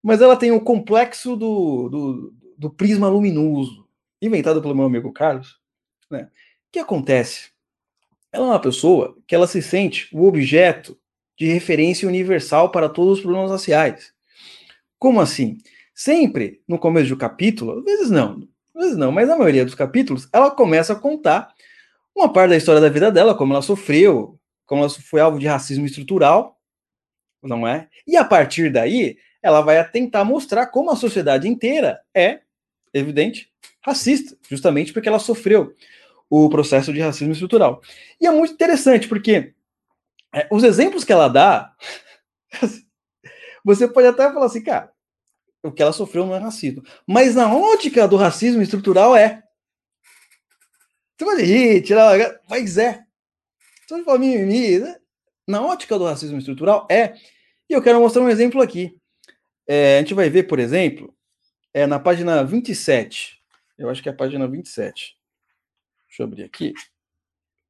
Mas ela tem o complexo do, do, do prisma luminoso, inventado pelo meu amigo Carlos. Né? O que acontece? Ela é uma pessoa que ela se sente o objeto de referência universal para todos os problemas raciais. Como assim? Sempre no começo do capítulo, às vezes não, às vezes não, mas na maioria dos capítulos, ela começa a contar uma parte da história da vida dela, como ela sofreu, como ela foi alvo de racismo estrutural, não é? E a partir daí, ela vai tentar mostrar como a sociedade inteira é, evidente, racista, justamente porque ela sofreu o processo de racismo estrutural. E é muito interessante, porque é, os exemplos que ela dá, você pode até falar assim, cara, o que ela sofreu não é racismo. Mas na ótica do racismo estrutural é. Você pode rir, tirar. Mas é. Você pode falar mimimi. Né? Na ótica do racismo estrutural, é. E eu quero mostrar um exemplo aqui. É, a gente vai ver, por exemplo, é na página 27. Eu acho que é a página 27. Deixa eu abrir aqui.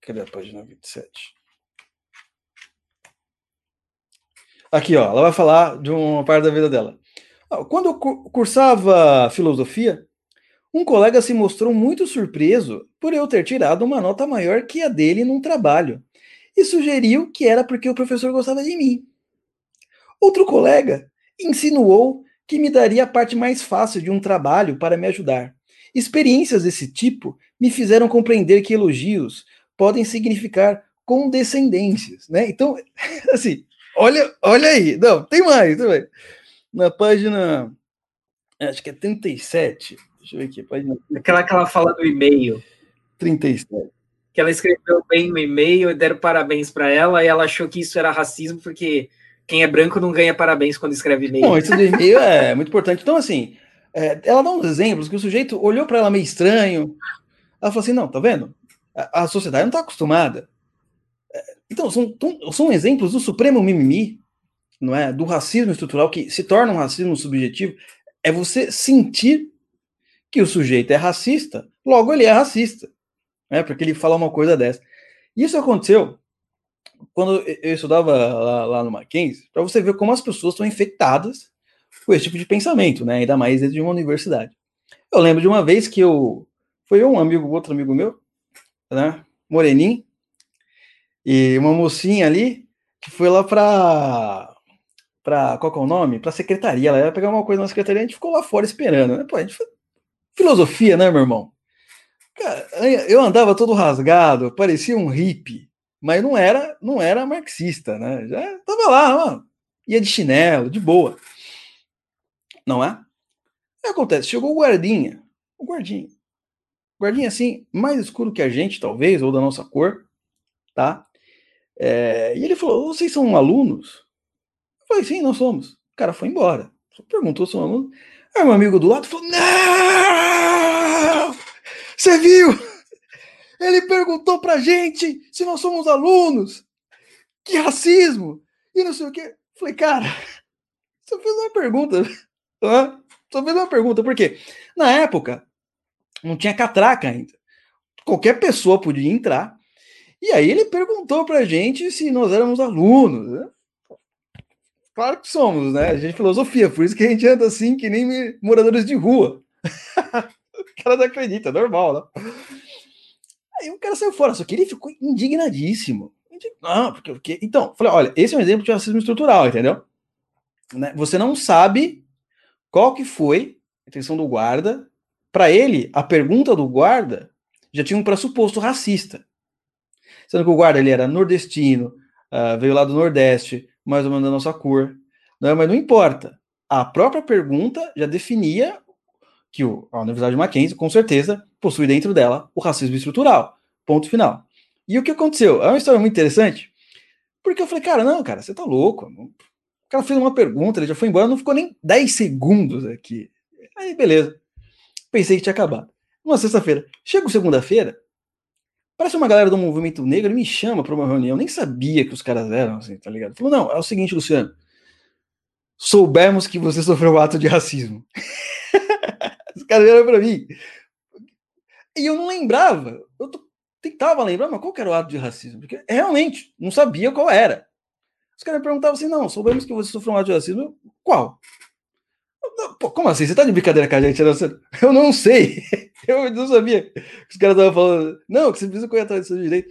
Cadê a página 27? Aqui, ó, ela vai falar de uma parte da vida dela. Quando eu cursava filosofia, um colega se mostrou muito surpreso por eu ter tirado uma nota maior que a dele num trabalho e sugeriu que era porque o professor gostava de mim. Outro colega insinuou que me daria a parte mais fácil de um trabalho para me ajudar. Experiências desse tipo me fizeram compreender que elogios podem significar condescendências, né? Então, assim, olha, olha aí. Não, tem mais, tem mais. Na página acho que é 37. Deixa eu ver aqui, página
Aquela que ela fala do e-mail.
37
que ela escreveu bem no e-mail deram parabéns para ela, e ela achou que isso era racismo, porque quem é branco não ganha parabéns quando escreve e-mail.
Bom, isso do e-mail é muito importante. Então, assim, é, ela dá uns exemplos que o sujeito olhou para ela meio estranho. Ela falou assim: não, tá vendo? A, a sociedade não está acostumada. É, então, são, são exemplos do supremo mimimi, não é? Do racismo estrutural que se torna um racismo subjetivo. É você sentir que o sujeito é racista, logo ele é racista né? Porque ele fala uma coisa dessa. Isso aconteceu quando eu estudava lá, lá no Mackenzie, para você ver como as pessoas estão infectadas com esse tipo de pensamento, né? Ainda mais dentro de uma universidade. Eu lembro de uma vez que eu foi um amigo, outro amigo meu, né? Moreninho, e uma mocinha ali que foi lá para para qual que é o nome? Para secretaria, ela ia pegar uma coisa na secretaria, a gente ficou lá fora esperando, né? Pô, a gente filosofia, né, meu irmão? Cara, eu andava todo rasgado, parecia um hippie, mas não era, não era marxista, né? Já tava lá, ia de chinelo, de boa. Não é? Que acontece? Chegou o guardinha, o guardinha. O guardinha assim, mais escuro que a gente, talvez, ou da nossa cor, tá? É, e ele falou: vocês são alunos? Eu falei, sim, nós somos. O cara foi embora. Só perguntou se são alunos. Aí meu amigo do lado falou: não! Você viu? Ele perguntou pra gente se nós somos alunos. Que racismo! E não sei o quê. Falei, cara, só fez uma pergunta. Só fez uma pergunta, porque na época não tinha catraca ainda. Qualquer pessoa podia entrar. E aí ele perguntou pra gente se nós éramos alunos. Né? Claro que somos, né? A gente é filosofia, por isso que a gente anda assim, que nem moradores de rua. o cara não acredita, normal, né? Aí o cara saiu fora, só que ele ficou indignadíssimo. Não, porque, porque... Então, falei, olha, esse é um exemplo de racismo estrutural, entendeu? Né? Você não sabe qual que foi a intenção do guarda. Para ele, a pergunta do guarda já tinha um pressuposto racista. Sendo que o guarda ele era nordestino, uh, veio lá do Nordeste, mais ou menos da nossa cor. Não, mas não importa. A própria pergunta já definia que o, a Universidade de Mackenzie, com certeza, possui dentro dela o racismo estrutural. Ponto final. E o que aconteceu? É uma história muito interessante, porque eu falei, cara, não, cara, você tá louco. O cara fez uma pergunta, ele já foi embora, não ficou nem 10 segundos aqui. Aí, beleza. Pensei que tinha acabado. Uma sexta-feira. Chego segunda-feira, parece uma galera do movimento negro, me chama para uma reunião, eu nem sabia que os caras eram assim, tá ligado? Falou, não, é o seguinte, Luciano, soubemos que você sofreu ato de racismo. Os caras vieram pra mim. E eu não lembrava. Eu tentava lembrar, mas qual era o ato de racismo? Porque realmente não sabia qual era. Os caras me perguntavam assim: não, soubemos que você sofreu um ato de racismo. Qual? Pô, como assim? Você tá de brincadeira com a gente? Eu não sei. Eu não sabia. Os caras estavam falando, não, que você precisa correr atrás do seu direito.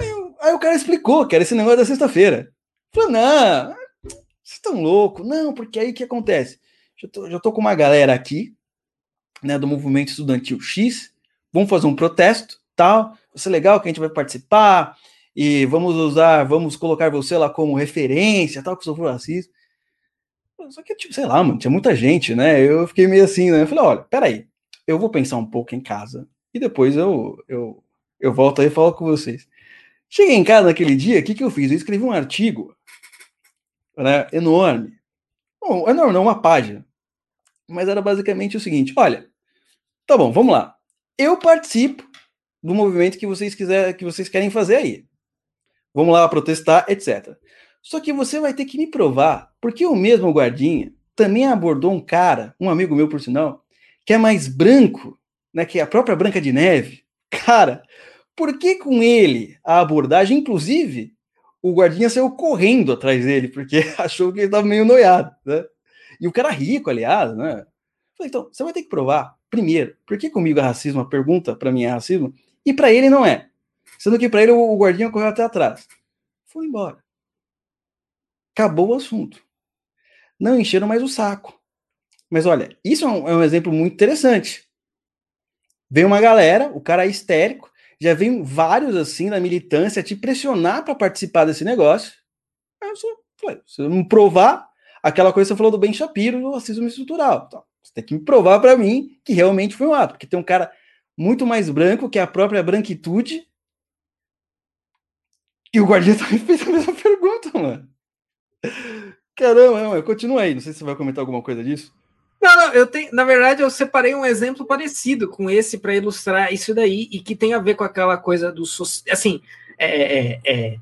Aí, eu, aí, o cara explicou que era esse negócio da sexta-feira. Falei, não, vocês estão loucos. Não, porque aí o que acontece? Já tô, já tô com uma galera aqui, né, do movimento estudantil X, vamos fazer um protesto, tal, ser legal que a gente vai participar, e vamos usar, vamos colocar você lá como referência, tal, que sofreu racismo. Só que, tipo, sei lá, mano, tinha muita gente, né? Eu fiquei meio assim, né? Eu falei, olha, peraí, eu vou pensar um pouco em casa e depois eu, eu, eu volto aí e falo com vocês. Cheguei em casa naquele dia, o que, que eu fiz? Eu escrevi um artigo né, enorme. Bom, enorme, não, uma página. Mas era basicamente o seguinte: olha, Tá bom, vamos lá. Eu participo do movimento que vocês quiser, que vocês querem fazer aí. Vamos lá protestar, etc. Só que você vai ter que me provar, porque o mesmo guardinha também abordou um cara, um amigo meu por sinal, que é mais branco, né, que é a própria Branca de Neve. Cara, por que com ele a abordagem, inclusive, o guardinha saiu correndo atrás dele, porque achou que ele estava meio noiado, né? E o cara rico, aliás, né? Falei, então, você vai ter que provar primeiro, por que comigo é racismo? A pergunta para mim é racismo, e para ele não é. Sendo que para ele o guardinha correu até atrás. Foi embora. Acabou o assunto. Não encheram mais o saco. Mas olha, isso é um, é um exemplo muito interessante. Vem uma galera, o cara é histérico, já vem vários assim da militância te pressionar para participar desse negócio. Aí eu não provar, aquela coisa que você falou do Ben Shapiro do racismo estrutural. Então, você tem que me provar para mim que realmente foi um ato, porque tem um cara muito mais branco que a própria branquitude. E o guardião também fez a mesma pergunta, mano. Caramba, mano, continua aí. Não sei se você vai comentar alguma coisa disso.
Não, não, eu tenho, na verdade, eu separei um exemplo parecido com esse para ilustrar isso daí e que tem a ver com aquela coisa do assim, é, é, é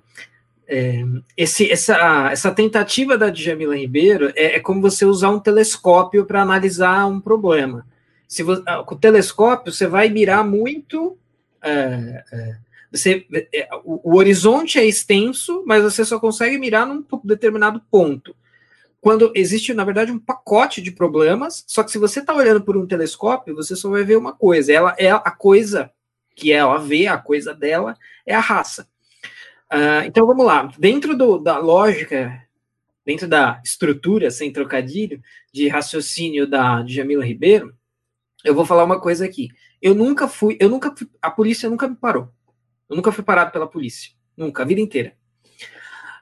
é, esse, essa, essa tentativa da Djamila Ribeiro é, é como você usar um telescópio para analisar um problema. Se você, ah, com o telescópio, você vai mirar muito. É, é, você, é, o, o, horizonte é extenso, mas você só consegue mirar num determinado ponto. Quando existe, na verdade, um pacote de problemas, só que se você está olhando por um telescópio, você só vai ver uma coisa. Ela é a coisa que ela vê, a coisa dela é a raça. Uh, então vamos lá. Dentro do, da lógica, dentro da estrutura, sem trocadilho, de raciocínio da Jamila Ribeiro, eu vou falar uma coisa aqui. Eu nunca fui, eu nunca fui, a polícia nunca me parou. Eu nunca fui parado pela polícia. Nunca, a vida inteira.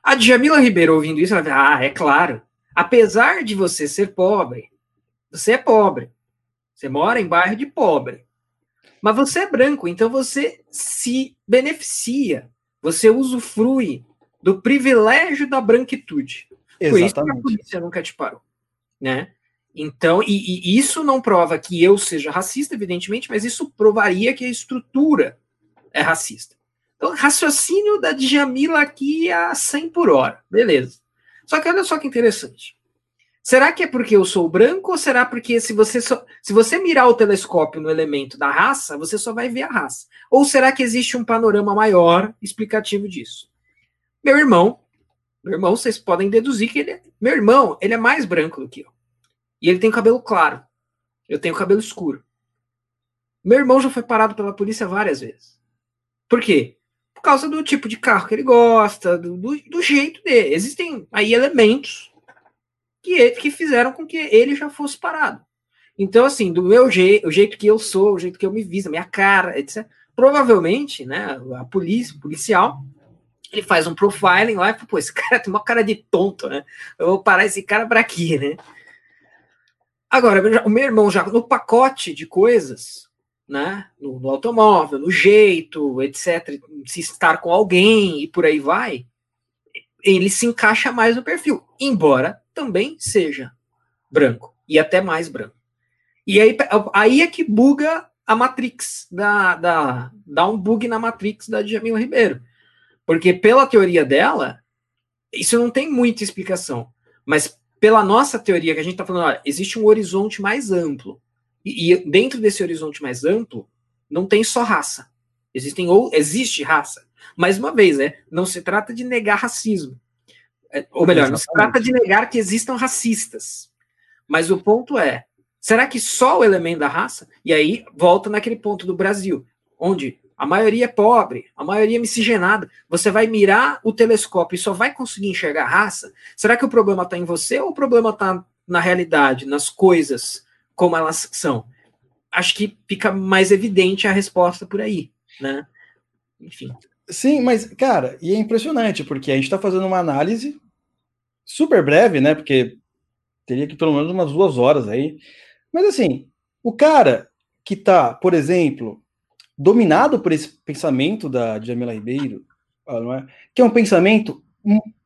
A Jamila Ribeiro ouvindo isso, ela vai, ah, é claro. Apesar de você ser pobre, você é pobre. Você mora em bairro de pobre. Mas você é branco, então você se beneficia você usufrui do privilégio da branquitude. Exatamente. Por isso que a polícia nunca te parou. Né? Então, e, e, isso não prova que eu seja racista, evidentemente, mas isso provaria que a estrutura é racista. Então, raciocínio da Djamila aqui a 100 por hora. Beleza. Só que olha só que interessante. Será que é porque eu sou branco ou será porque se você só, se você mirar o telescópio no elemento da raça, você só vai ver a raça? Ou será que existe um panorama maior explicativo disso? Meu irmão, meu irmão, vocês podem deduzir que ele é, meu irmão, ele é mais branco do que eu. E ele tem cabelo claro. Eu tenho cabelo escuro. Meu irmão já foi parado pela polícia várias vezes. Por quê? Por causa do tipo de carro que ele gosta, do, do, do jeito dele. Existem aí elementos que, que fizeram com que ele já fosse parado. Então, assim, do meu jeito, o jeito que eu sou, o jeito que eu me visto, a minha cara, etc. Provavelmente, né, a polícia, o policial, ele faz um profiling lá e fala, pô, esse cara tem uma cara de tonto, né? Eu vou parar esse cara para aqui, né? Agora, o meu irmão já no pacote de coisas, né? No, no, automóvel, no jeito, etc., se estar com alguém e por aí vai, ele se encaixa mais no perfil, embora também seja branco e até mais branco. E aí, aí é que buga a Matrix, da, da, dá um bug na Matrix da Djamila Ribeiro. Porque pela teoria dela, isso não tem muita explicação. Mas pela nossa teoria, que a gente está falando, olha, existe um horizonte mais amplo. E, e, dentro desse horizonte mais amplo, não tem só raça. Existem ou existe raça. Mais uma vez, né, não se trata de negar racismo. É, ou melhor, não se trata de negar que existam racistas. Mas o ponto é, será que só o elemento da raça? E aí volta naquele ponto do Brasil, onde a maioria é pobre, a maioria é miscigenada. Você vai mirar o telescópio e só vai conseguir enxergar a raça? Será que o problema está em você ou o problema está na realidade, nas coisas como elas são? Acho que fica mais evidente a resposta por aí, né? Enfim.
Sim, mas, cara, e é impressionante, porque a gente está fazendo uma análise super breve, né? Porque teria que pelo menos umas duas horas aí. Mas assim, o cara que está, por exemplo, dominado por esse pensamento da Jamila Ribeiro, ah, é? que é um pensamento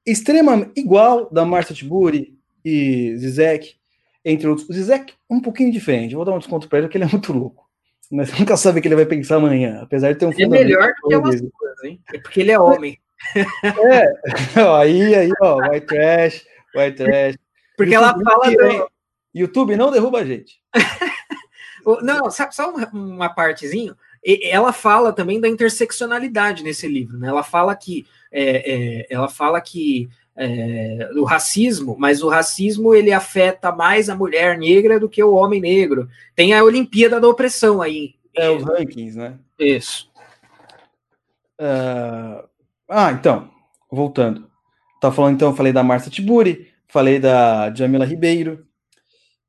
extremamente igual da Marcia Tiburi e Zizek, entre outros. O Zizek um pouquinho diferente. Eu vou dar um desconto para ele, porque ele é muito louco. Mas nunca sabe o que ele vai pensar amanhã, apesar de ter um
É melhor do que umas coisas, hein? É porque ele é homem.
É, aí, aí, ó, white trash, white trash.
Porque YouTube, ela fala do...
YouTube não derruba a gente.
não, sabe, só uma, uma partezinho. Ela fala também da interseccionalidade nesse livro, né? Ela fala que é, é, ela fala que é, do racismo, mas o racismo ele afeta mais a mulher negra do que o homem negro. Tem a Olimpíada da Opressão aí.
É, os rankings, né?
Isso.
Uh, ah, então, voltando. Tá falando, então, eu falei da Marcia Tiburi, falei da Jamila Ribeiro,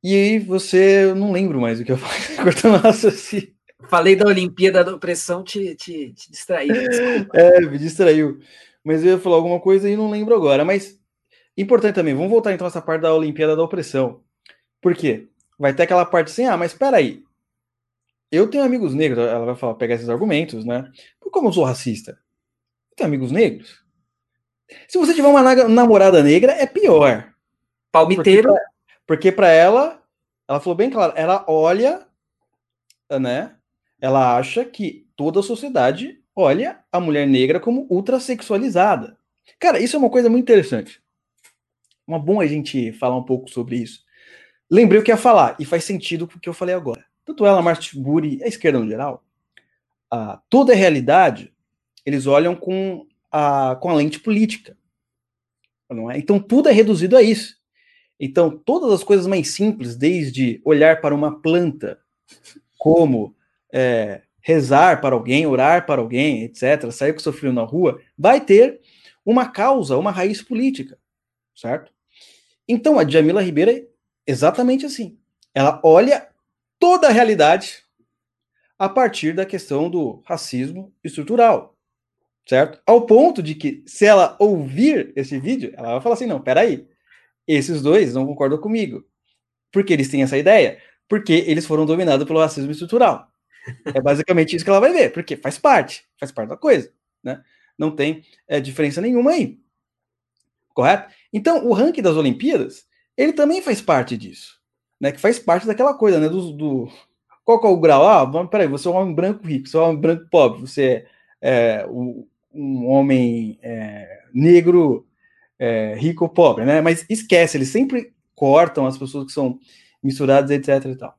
e aí você, eu não lembro mais o que eu falei, cortando raciocínio.
Falei da Olimpíada da Opressão, te, te, te distraiu.
É, me distraiu. Mas eu ia falar alguma coisa e não lembro agora. Mas importante também, vamos voltar então essa parte da Olimpíada da Opressão. Por quê? Vai ter aquela parte assim, ah, mas peraí. Eu tenho amigos negros, ela vai falar, pegar esses argumentos, né? Como eu sou racista? Eu tenho amigos negros. Se você tiver uma namorada negra, é pior.
Palmiteiro.
Porque para ela, ela falou bem claro, ela olha, né? Ela acha que toda a sociedade olha a mulher negra como ultrasexualizada. Cara, isso é uma coisa muito interessante. Uma bom a gente falar um pouco sobre isso. Lembrei o que ia falar, e faz sentido com o que eu falei agora. Tanto ela, Martin Buri, a esquerda no geral, a, toda a realidade, eles olham com a, com a lente política. Não é? Então tudo é reduzido a isso. Então, todas as coisas mais simples, desde olhar para uma planta, como é, rezar para alguém, orar para alguém, etc., sair com seu filho na rua, vai ter uma causa, uma raiz política, certo? Então, a Jamila Ribeira é exatamente assim. Ela olha toda a realidade a partir da questão do racismo estrutural, certo? Ao ponto de que, se ela ouvir esse vídeo, ela vai falar assim: não, peraí, esses dois não concordam comigo. Por que eles têm essa ideia? Porque eles foram dominados pelo racismo estrutural. É basicamente isso que ela vai ver, porque faz parte, faz parte da coisa, né? Não tem é, diferença nenhuma aí. Correto? Então, o ranking das Olimpíadas, ele também faz parte disso, né? Que faz parte daquela coisa, né? Do, do... Qual é o grau? Ah, peraí, você é um homem branco rico, você é um homem branco pobre, você é, é um, um, homem é, negro é, rico ou pobre, né? Mas esquece, eles sempre cortam as pessoas que são misturadas, etc e tal.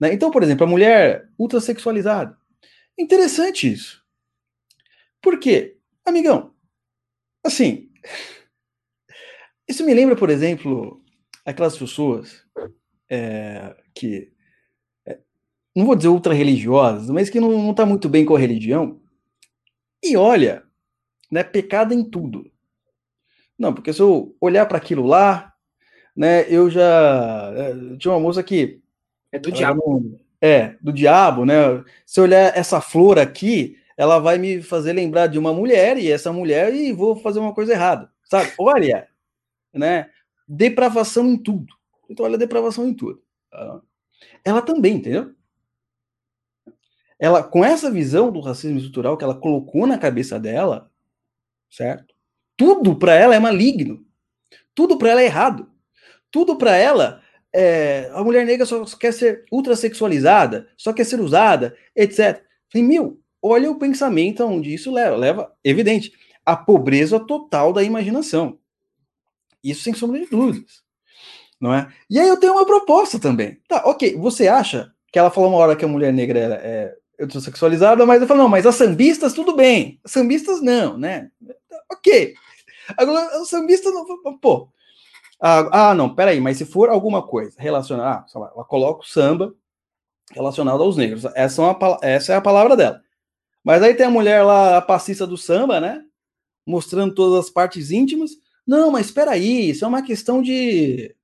Né? Então, por exemplo, a mulher ultrasexualizada. Interessante isso. Por quê? Amigão, assim, isso me lembra, por exemplo, aquelas pessoas é, que, é, não vou dizer ultra-religiosas, mas que não, não tá muito bem com a religião, e olha, né, pecado em tudo. Não, porque se eu olhar para aquilo lá, né, eu já. É, tinha uma moça que
é do diabo.
é, do diabo, né? Se eu olhar essa flor aqui, ela vai me fazer lembrar de uma mulher, e essa mulher, e vou fazer uma coisa errada. Sabe? Olha, né? Depravação em tudo. Então, olha, depravação em tudo. Ela também, entendeu? Ela, com essa visão do racismo estrutural que ela colocou na cabeça dela, certo? Tudo para ela é maligno. Tudo para ela é errado. Tudo para ela é, a mulher negra só quer ser ultrasexualizada, só quer ser usada, etc. Falei, meu, olha o pensamento aonde isso leva. Leva, evidente, a pobreza total da imaginação. Isso sem sombra de dúvidas. Não é? E aí eu tenho uma proposta também. Tá, ok, você acha que ela falou uma hora que a mulher negra é, é ultrasexualizada, mas eu falo, não, mas as sambistas tudo bem. As sambistas não, né? Ok. Agora, os sambistas não. Pô, ah, ah, não, peraí, mas se for alguma coisa relacionada, ah, lá, ela coloca o samba relacionado aos negros. Essa é, uma, essa é a palavra dela. Mas aí tem a mulher lá, a passista do samba, né? Mostrando todas as partes íntimas. Não, mas espera aí, isso é uma questão de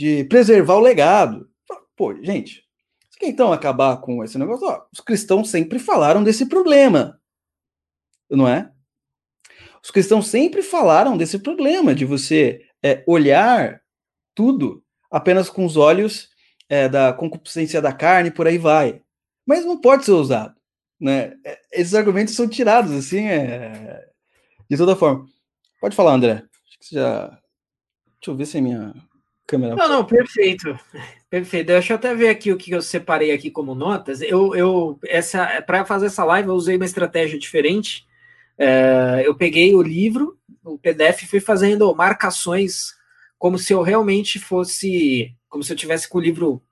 de preservar o legado. Pô, gente, você quer então acabar com esse negócio? Ó, os cristãos sempre falaram desse problema, não é? Os cristãos sempre falaram desse problema de você é, olhar tudo apenas com os olhos é, da concupiscência da carne, por aí vai. Mas não pode ser usado. Né? É, esses argumentos são tirados assim, é, de toda forma. Pode falar, André. Acho que você já. Deixa eu ver se a minha câmera.
Não, não, perfeito. Perfeito. Deixa eu até ver aqui o que eu separei aqui como notas. Eu, eu essa para fazer essa live eu usei uma estratégia diferente. É, eu peguei o livro o PDF fui fazendo marcações como se eu realmente fosse, como se eu tivesse com o livro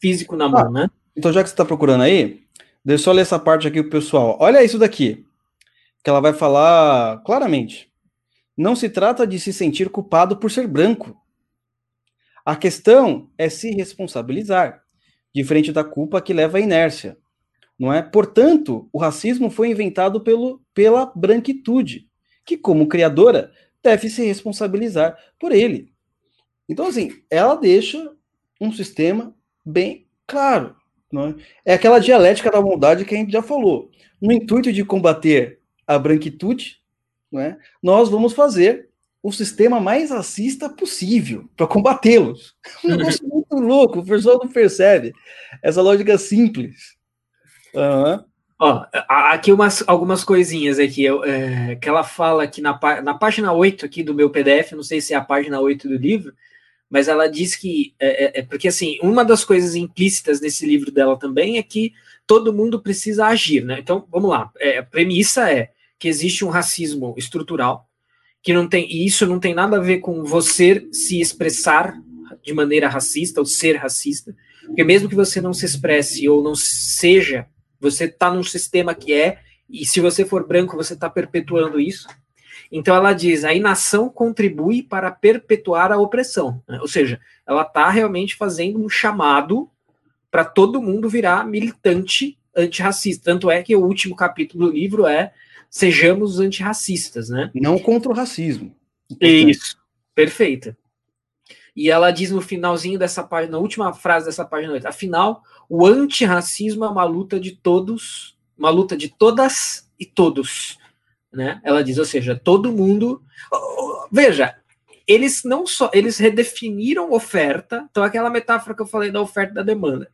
físico na mão, ah, né?
Então, já que você está procurando aí, deixa eu só ler essa parte aqui pro pessoal. Olha isso daqui, que ela vai falar claramente. Não se trata de se sentir culpado por ser branco. A questão é se responsabilizar, diferente da culpa que leva à inércia. Não é? Portanto, o racismo foi inventado pelo, pela branquitude, que, como criadora, deve se responsabilizar por ele. Então, assim, ela deixa um sistema bem claro. Não é? é aquela dialética da bondade que a gente já falou. No intuito de combater a branquitude, não é? nós vamos fazer o sistema mais racista possível para combatê-los. Um negócio muito louco, o pessoal não percebe essa lógica simples.
Uhum. Ó, aqui umas, algumas coisinhas aqui, é, que ela fala aqui na, na página 8 aqui do meu PDF, não sei se é a página 8 do livro, mas ela diz que, é, é, é, porque assim, uma das coisas implícitas nesse livro dela também é que todo mundo precisa agir, né? Então, vamos lá, é, a premissa é que existe um racismo estrutural, que não tem, e isso não tem nada a ver com você se expressar de maneira racista ou ser racista, porque mesmo que você não se expresse ou não seja, você está num sistema que é, e se você for branco, você está perpetuando isso. Então ela diz: a inação contribui para perpetuar a opressão. Né? Ou seja, ela está realmente fazendo um chamado para todo mundo virar militante antirracista. Tanto é que o último capítulo do livro é sejamos antirracistas, né?
Não contra o racismo.
Isso, perfeita. E ela diz no finalzinho dessa página, na última frase dessa página 8, afinal, o antirracismo é uma luta de todos, uma luta de todas e todos. Né? Ela diz, ou seja, todo mundo. Veja, eles não só eles redefiniram oferta, então aquela metáfora que eu falei da oferta e da demanda.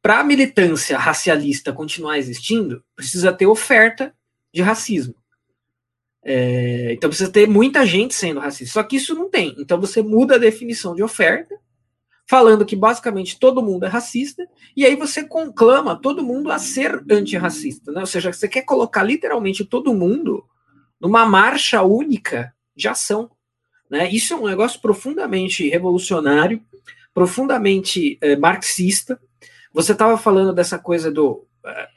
Para a militância racialista continuar existindo, precisa ter oferta de racismo. É, então precisa ter muita gente sendo racista. Só que isso não tem. Então você muda a definição de oferta, falando que basicamente todo mundo é racista, e aí você conclama todo mundo a ser antirracista. Né? Ou seja, você quer colocar literalmente todo mundo numa marcha única de ação. Né? Isso é um negócio profundamente revolucionário, profundamente é, marxista. Você estava falando dessa coisa do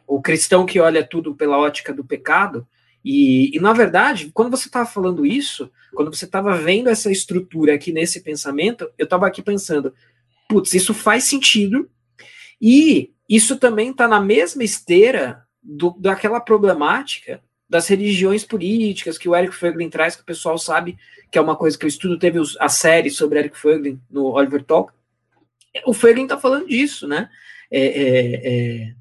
o cristão que olha tudo pela ótica do pecado, e, e na verdade, quando você estava falando isso, quando você estava vendo essa estrutura aqui nesse pensamento, eu estava aqui pensando, putz, isso faz sentido, e isso também está na mesma esteira do, daquela problemática das religiões políticas que o Eric Fögling traz, que o pessoal sabe que é uma coisa que eu estudo, teve a série sobre Eric Fögling no Oliver Talk. O Fögling está falando disso, né? É, é, é,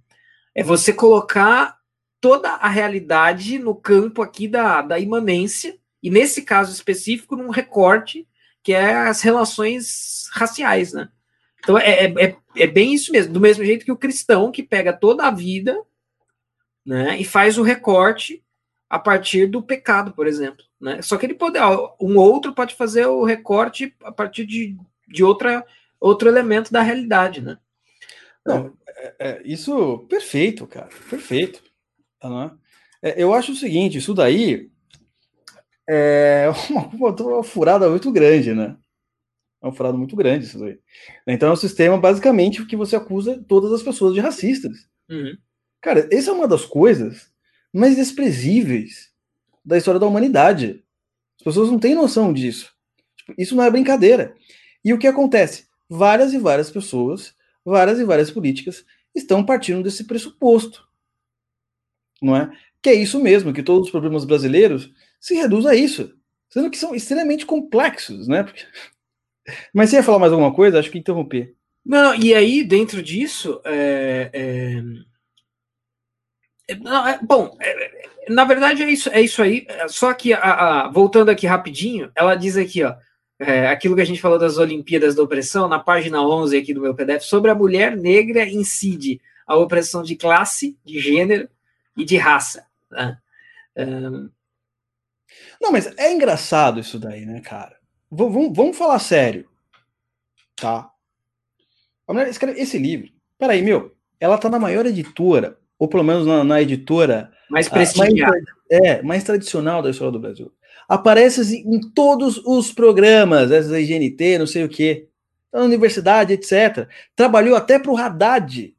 é você colocar toda a realidade no campo aqui da, da imanência, e nesse caso específico, num recorte que é as relações raciais, né? Então é, é, é, é bem isso mesmo, do mesmo jeito que o cristão que pega toda a vida né, e faz o recorte a partir do pecado, por exemplo. Né? Só que ele pode, um outro pode fazer o recorte a partir de, de outra, outro elemento da realidade, né?
Não, é, é, isso, perfeito, cara, perfeito. Tá, é, eu acho o seguinte, isso daí é uma, uma, furada muito grande, né? É uma furada muito grande isso daí. Então é um sistema, basicamente, que você acusa todas as pessoas de racistas. Uhum. Cara, essa é uma das coisas mais desprezíveis da história da humanidade. As pessoas não têm noção disso. Tipo, isso não é brincadeira. E o que acontece? Várias e várias pessoas várias e várias políticas estão partindo desse pressuposto, não é? Que é isso mesmo, que todos os problemas brasileiros se reduzem a isso, sendo que são extremamente complexos, né? Porque... Mas você ia falar mais alguma coisa? Acho que interromper.
Não, e aí, dentro disso, é, é... é não, é, bom, é, na verdade é isso, é isso aí. Só que, a, a, voltando aqui rapidinho, ela diz aqui, ó, é, aquilo que a gente falou das Olimpíadas da Opressão, na página 11 aqui do meu PDF, sobre a mulher negra incide a opressão de classe, de gênero e de raça. Né?
Um... Não, mas é engraçado isso daí, né, cara? Vamos, vamos falar sério, tá? A mulher escreve esse livro. Peraí, meu, ela tá na maior editora, ou pelo menos na, na editora
mais prestigiada.
Mais, é, mais tradicional da história do Brasil aparece assim, em todos os programas, essa GNT, não sei o quê, na universidade, etc. Trabalhou até para o Haddad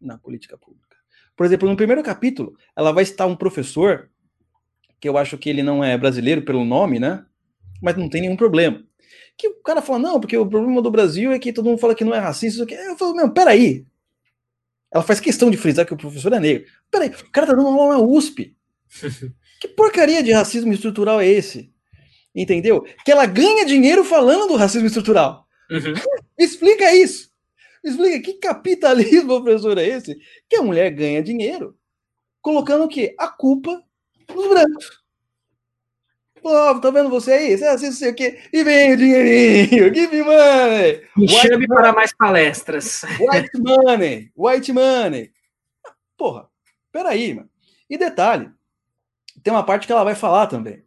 na política pública. Por exemplo, no primeiro capítulo, ela vai estar um professor que eu acho que ele não é brasileiro pelo nome, né? Mas não tem nenhum problema. Que o cara fala, não, porque o problema do Brasil é que todo mundo fala que não é racista. Eu falo, não, peraí. Ela faz questão de frisar que o professor é negro. Peraí, o cara tá dando aula na USP. que porcaria de racismo estrutural é esse? Entendeu? Que ela ganha dinheiro falando do racismo estrutural. Uhum. Explica isso. Explica que capitalismo, professor, é esse? Que a mulher ganha dinheiro colocando o quê? A culpa nos brancos. Pô, tá vendo você aí? Você assiste sei o quê? E vem o dinheirinho, give me money.
Me chame para mais palestras.
White money, white money. Porra, peraí, mano. E detalhe, tem uma parte que ela vai falar também.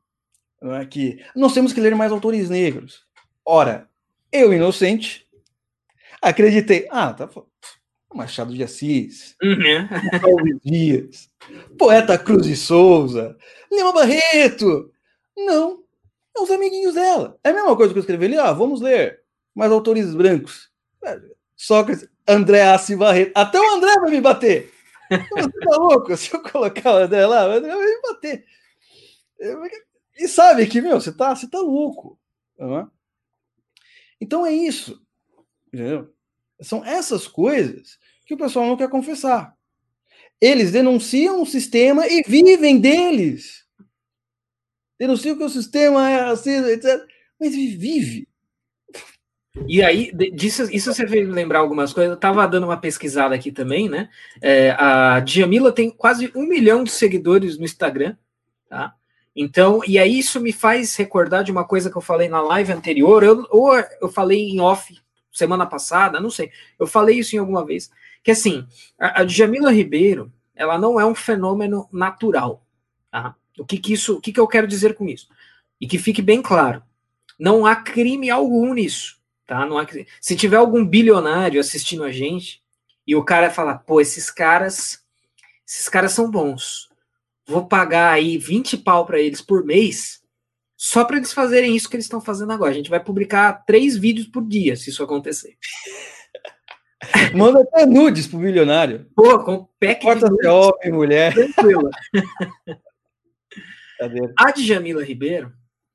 Não é que nós temos que ler mais autores negros. Ora, eu, inocente, acreditei. Ah, tá. Machado de Assis, uhum. Dias, Poeta Cruz de Souza, Lima Barreto. Não, é os amiguinhos dela. É a mesma coisa que eu escrevi ali, ah, vamos ler mais autores brancos. Sócrates, André Assi Barreto. Até o André vai me bater. Você tá louco? Se eu colocar o André lá, o André vai me bater. E sabe que, meu, você tá, você tá louco. Então é isso. Entendeu? São essas coisas que o pessoal não quer confessar. Eles denunciam o sistema e vivem deles. Denunciam que o sistema é assim, etc. Mas vive.
E aí, disso, isso você veio lembrar algumas coisas. Eu estava dando uma pesquisada aqui também, né? É, a Djamila tem quase um milhão de seguidores no Instagram, tá? Então, e aí isso me faz recordar de uma coisa que eu falei na live anterior, eu, ou eu falei em off semana passada, não sei. Eu falei isso em alguma vez, que assim, a, a Djamila Ribeiro, ela não é um fenômeno natural, tá? O que que isso, o que que eu quero dizer com isso? E que fique bem claro, não há crime algum nisso, tá? Não há, se tiver algum bilionário assistindo a gente e o cara falar, pô, esses caras, esses caras são bons, vou pagar aí 20 pau para eles por mês, só para eles fazerem isso que eles estão fazendo agora. A gente vai publicar três vídeos por dia, se isso acontecer.
Manda até nudes pro milionário.
Pô, com pack
Porta de homem, mulher. Tranquila.
A Djamila Ribeiro,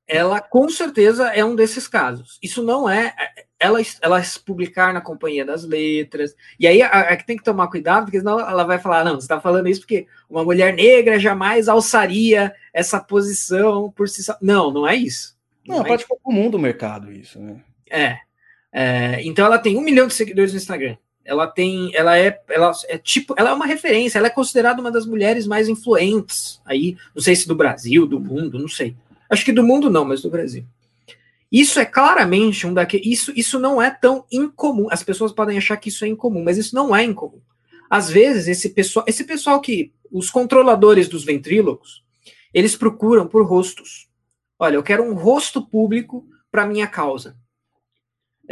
ela com certeza é um desses casos. Isso não é ela, ela publicar na Companhia das Letras. E aí a, a, tem que tomar cuidado, porque senão ela vai falar: não, você está falando isso porque uma mulher negra jamais alçaria essa posição por si só. Não, não é isso.
Não, não é prática comum do mercado, isso, né?
É. É, então ela tem um milhão de seguidores no Instagram. Ela tem, ela é, ela é tipo, ela é uma referência. Ela é considerada uma das mulheres mais influentes aí, não sei se do Brasil, do mundo, não sei. Acho que do mundo não, mas do Brasil. Isso é claramente um daqueles. Isso, isso não é tão incomum. As pessoas podem achar que isso é incomum, mas isso não é incomum. Às vezes, esse pessoal, esse pessoal que. Os controladores dos ventrílocos, eles procuram por rostos. Olha, eu quero um rosto público para minha causa.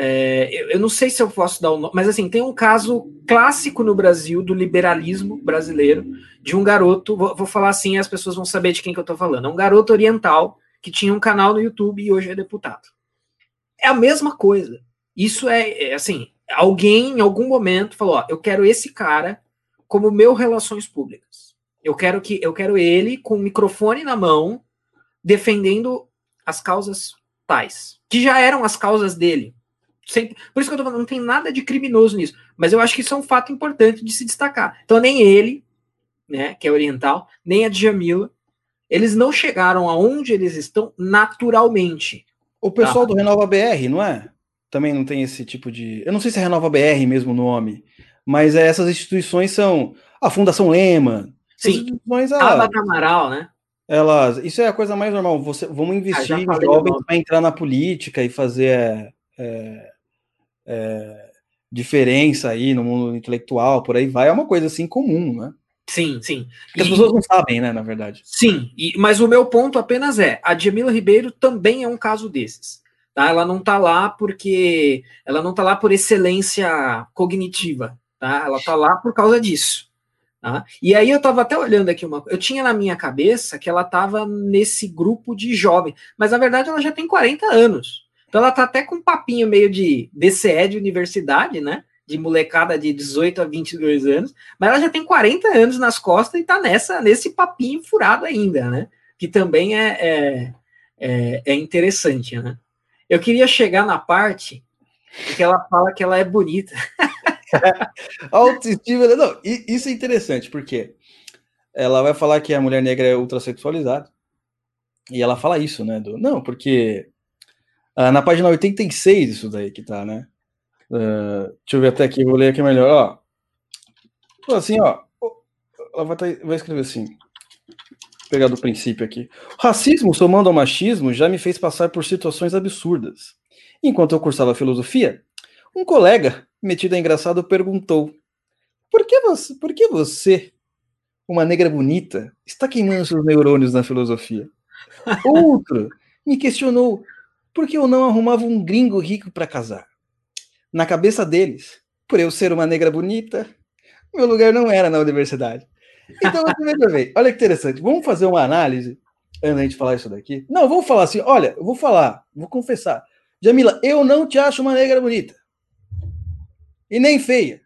É, eu, eu, não sei se eu posso dar o um nome, mas assim, tem um caso clássico no Brasil do liberalismo brasileiro, de um garoto, vou, vou falar assim, as pessoas vão saber de quem que eu estou falando. É um garoto oriental que tinha um canal no YouTube e hoje é deputado. É a mesma coisa. Isso é, é assim, alguém em algum momento falou, ó, eu quero esse cara como meu relações públicas. Eu quero que eu quero ele com o microfone na mão defendendo as causas tais, que já eram as causas dele. Sempre, por isso que eu tô falando, não tem nada de criminoso nisso, mas eu acho que isso é um fato importante de se destacar. Então nem ele, né, que é oriental, nem a Djamila eles não chegaram aonde eles estão naturalmente.
O pessoal tá? do Renova BR, não é? Também não tem esse tipo de. Eu não sei se é Renova BR mesmo o nome, mas é, essas instituições são a Fundação Lema.
Sim. A ah, Amaral, né?
Elas, isso é a coisa mais normal. Você, vamos ah, investir ah, em jovens para entrar na política e fazer é, é, diferença aí no mundo intelectual, por aí vai. É uma coisa assim comum, né?
Sim, sim.
Porque as pessoas não sabem, né, na verdade.
Sim, e, mas o meu ponto apenas é, a Djamila Ribeiro também é um caso desses. Tá? Ela não tá lá porque ela não tá lá por excelência cognitiva, tá? Ela tá lá por causa disso. Tá? E aí eu tava até olhando aqui uma eu tinha na minha cabeça que ela tava nesse grupo de jovem, mas na verdade ela já tem 40 anos. Então ela tá até com um papinho meio de DCE de universidade, né? de molecada de 18 a 22 anos, mas ela já tem 40 anos nas costas e tá nessa, nesse papinho furado ainda, né? que também é, é, é, é interessante, né? Eu queria chegar na parte que ela fala que ela é bonita.
Autoestima. Não, isso é interessante, porque ela vai falar que a mulher negra é ultrasexualizada. E ela fala isso, né? Do, não, porque ah, na página 86, isso daí que tá, né? Uh, deixa eu ver até aqui, vou ler aqui melhor. Ó, assim, ó. Ela vai, tá, vai escrever assim. Vou pegar do princípio aqui. Racismo, somando ao machismo, já me fez passar por situações absurdas. Enquanto eu cursava filosofia, um colega, metido a engraçado, perguntou: Por que você, por que você uma negra bonita, está queimando seus neurônios na filosofia? Outro me questionou por que eu não arrumava um gringo rico para casar. Na cabeça deles, por eu ser uma negra bonita, meu lugar não era na universidade. Então, veja bem, olha que interessante. Vamos fazer uma análise antes da gente falar isso daqui. Não, vamos falar assim: olha, eu vou falar, vou confessar. Jamila, eu não te acho uma negra bonita. E nem feia.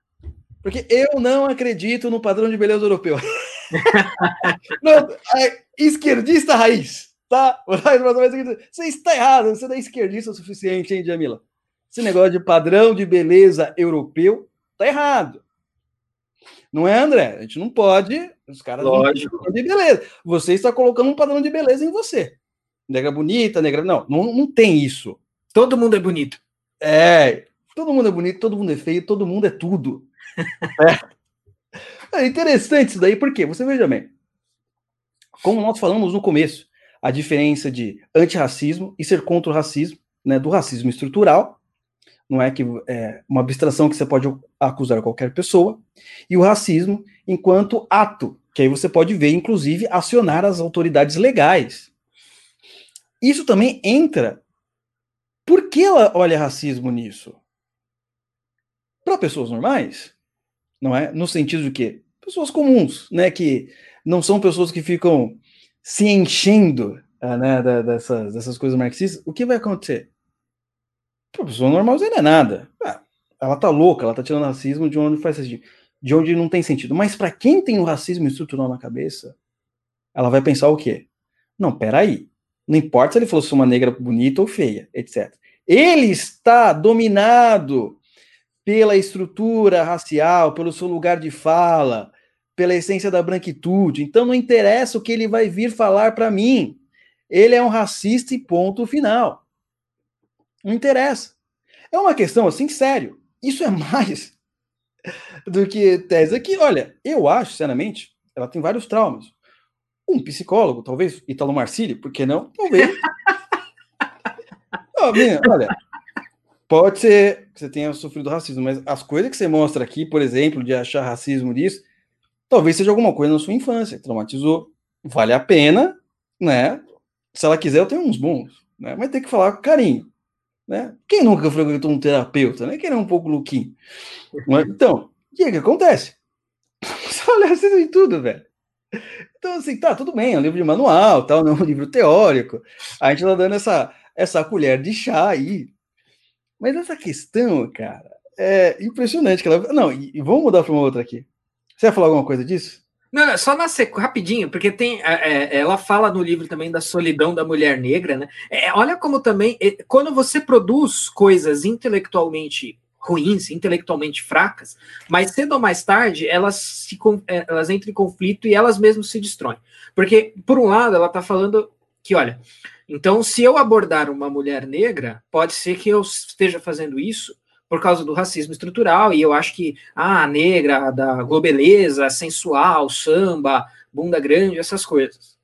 Porque eu não acredito no padrão de beleza europeu. não, é esquerdista raiz, tá? Você está errado, você não é esquerdista o suficiente, hein, Jamila? Esse negócio de padrão de beleza europeu tá errado. Não é, André? A gente não pode. Os caras
Lógico.
não de beleza. Você está colocando um padrão de beleza em você. Negra bonita, negra. Não, não, não tem isso.
Todo mundo é bonito.
É. Todo mundo é bonito, todo mundo é feio, todo mundo é tudo. é. é interessante isso daí, porque você veja bem. Como nós falamos no começo, a diferença de antirracismo e ser contra o racismo, né, do racismo estrutural não é que é uma abstração que você pode acusar qualquer pessoa, e o racismo enquanto ato, que aí você pode ver, inclusive, acionar as autoridades legais. Isso também entra. Por que ela olha racismo nisso? Para pessoas normais, não é? No sentido de que pessoas comuns, né, que não são pessoas que ficam se enchendo, uh, né, dessas, dessas coisas marxistas, o que vai acontecer? Pra pessoa normal não é nada. Ah, ela tá louca, ela tá tirando racismo de onde faz sentido, de onde não tem sentido. Mas para quem tem o racismo estrutural na cabeça, ela vai pensar o quê? Não, peraí. Não importa se ele fosse uma negra bonita ou feia, etc. Ele está dominado pela estrutura racial, pelo seu lugar de fala, pela essência da branquitude. Então não interessa o que ele vai vir falar para mim. Ele é um racista e ponto final. Não interessa. É uma questão assim sério. Isso é mais do que tese aqui. Olha, eu acho, sinceramente, ela tem vários traumas. Um psicólogo, talvez, Italo Marcílio, por que não? Talvez. oh, olha, pode ser que você tenha sofrido racismo, mas as coisas que você mostra aqui, por exemplo, de achar racismo nisso, talvez seja alguma coisa na sua infância, traumatizou. Vale a pena, né? Se ela quiser, eu tenho uns bons, né? Mas tem que falar com carinho. Né? Quem nunca frequentou um terapeuta? Né? Quem é um pouco louquinho? Então, o que, é que acontece? Você olha assim em tudo, velho. Então, assim, tá, tudo bem, é um livro de manual, tal, não é um livro teórico. A gente tá dando essa, essa colher de chá aí. Mas essa questão, cara, é impressionante que ela. Não, e, e vamos mudar para uma outra aqui. Você vai falar alguma coisa disso?
Não, só na sequência, rapidinho, porque tem. É, é, ela fala no livro também da solidão da mulher negra, né? É, olha como também. É, quando você produz coisas intelectualmente ruins, intelectualmente fracas, mais cedo ou mais tarde elas, se, é, elas entram em conflito e elas mesmas se destroem. Porque, por um lado, ela está falando que, olha, então se eu abordar uma mulher negra, pode ser que eu esteja fazendo isso por causa do racismo estrutural, e eu acho que ah, a negra, da globeleza, sensual, samba, bunda grande, essas coisas.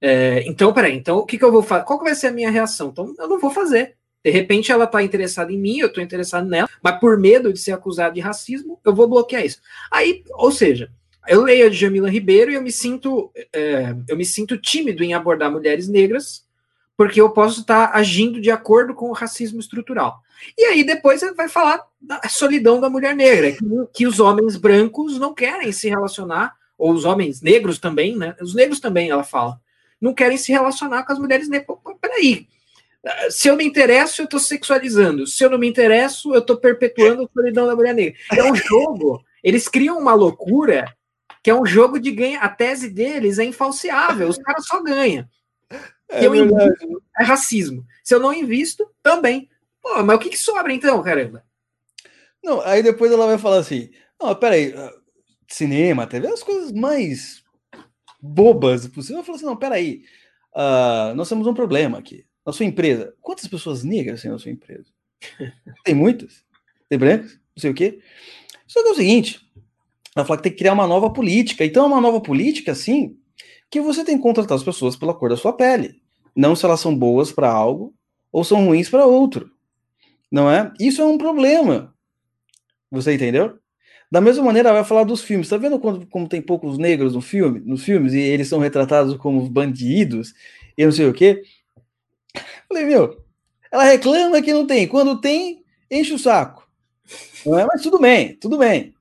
É, então, peraí, então o que, que eu vou fazer? Qual que vai ser a minha reação? Então, eu não vou fazer. De repente ela está interessada em mim, eu estou interessado nela, mas por medo de ser acusado de racismo, eu vou bloquear isso. Aí, ou seja, eu leio a Jamila Ribeiro e eu me sinto, é, eu me sinto tímido em abordar mulheres negras, porque eu posso estar agindo de acordo com o racismo estrutural. E aí depois vai falar da solidão da mulher negra, que, que, os homens brancos não querem se relacionar, ou os homens negros também, né? Os negros também, ela fala, não querem se relacionar com as mulheres negras. Peraí, se eu me interesso, eu estou sexualizando. Se eu não me interesso, eu estou perpetuando a solidão da mulher negra. É um jogo. Eles criam uma loucura que é um jogo de ganha. A tese deles é infalciável, os caras só ganham. É, eu invisto, é racismo. Se eu não invisto, também. Pô, mas o que, que sobra então, caramba?
Não, aí depois ela vai falar assim: não, peraí, ah, cinema, TV, as coisas mais bobas possível. Eu falo assim: não, peraí, uh, nós temos um problema aqui. Na sua empresa, quantas pessoas negras tem na sua empresa? Tem muitas? Tem brancos? Não sei o quê. Só que é o seguinte: ela fala que tem que criar uma nova política. Então, é uma nova política, assim, que você tem que contratar as pessoas pela cor da sua pele. Não se elas são boas para algo ou são ruins para outro. Não é? Isso é um problema. Você entendeu? Da mesma maneira, vai falar dos filmes. Tá vendo como, como tem poucos negros no filme, nos filmes e eles são retratados como bandidos e não sei o quê? Falei, meu, ela reclama que não tem. Quando tem, enche o saco. Não é? Mas tudo bem, tudo bem.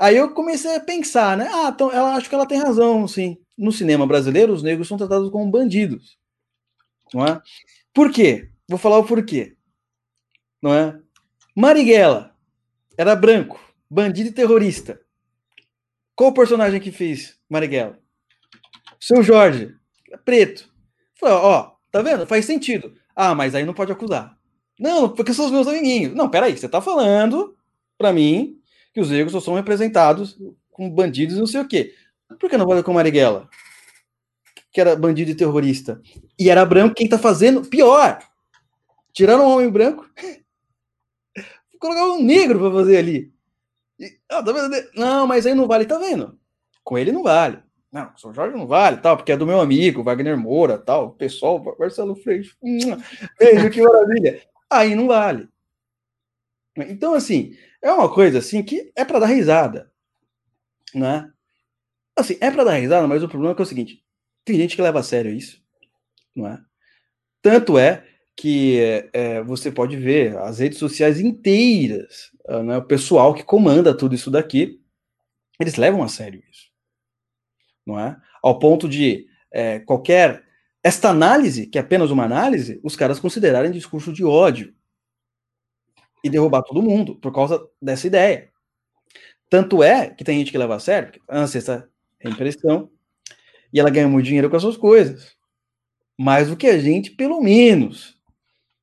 Aí eu comecei a pensar, né? Ah, então ela acho que ela tem razão, sim. No cinema brasileiro, os negros são tratados como bandidos. Não é? Por quê? Vou falar o porquê. Não é? Marighella era branco, bandido e terrorista. Qual o personagem que fez Marighella? Seu Jorge, preto. Falei, ó, tá vendo? Faz sentido. Ah, mas aí não pode acusar. Não, porque são os meus amiguinhos. Não, peraí, você tá falando para mim que os negros só são representados com bandidos e não sei o quê. Por que não vale com Marighella? Que era bandido e terrorista. E era branco quem tá fazendo pior. Tiraram um homem branco, colocaram um negro para fazer ali. E, ah, tá não, mas aí não vale, tá vendo? Com ele não vale. Não, São Jorge não vale, tal, porque é do meu amigo, Wagner Moura, tal, o pessoal, Marcelo Freixo. Veja que maravilha. Aí não vale. Então, assim, é uma coisa assim que é para dar risada, né? Assim, é para dar risada, mas o problema é, é o seguinte: tem gente que leva a sério isso, não é? Tanto é que é, você pode ver as redes sociais inteiras, né, o pessoal que comanda tudo isso daqui, eles levam a sério isso, não é? Ao ponto de é, qualquer esta análise, que é apenas uma análise, os caras considerarem discurso de ódio e derrubar todo mundo por causa dessa ideia. Tanto é que tem gente que leva a sério, que lança essa reimpressão, e ela ganha muito dinheiro com essas coisas. Mais do que a gente, pelo menos.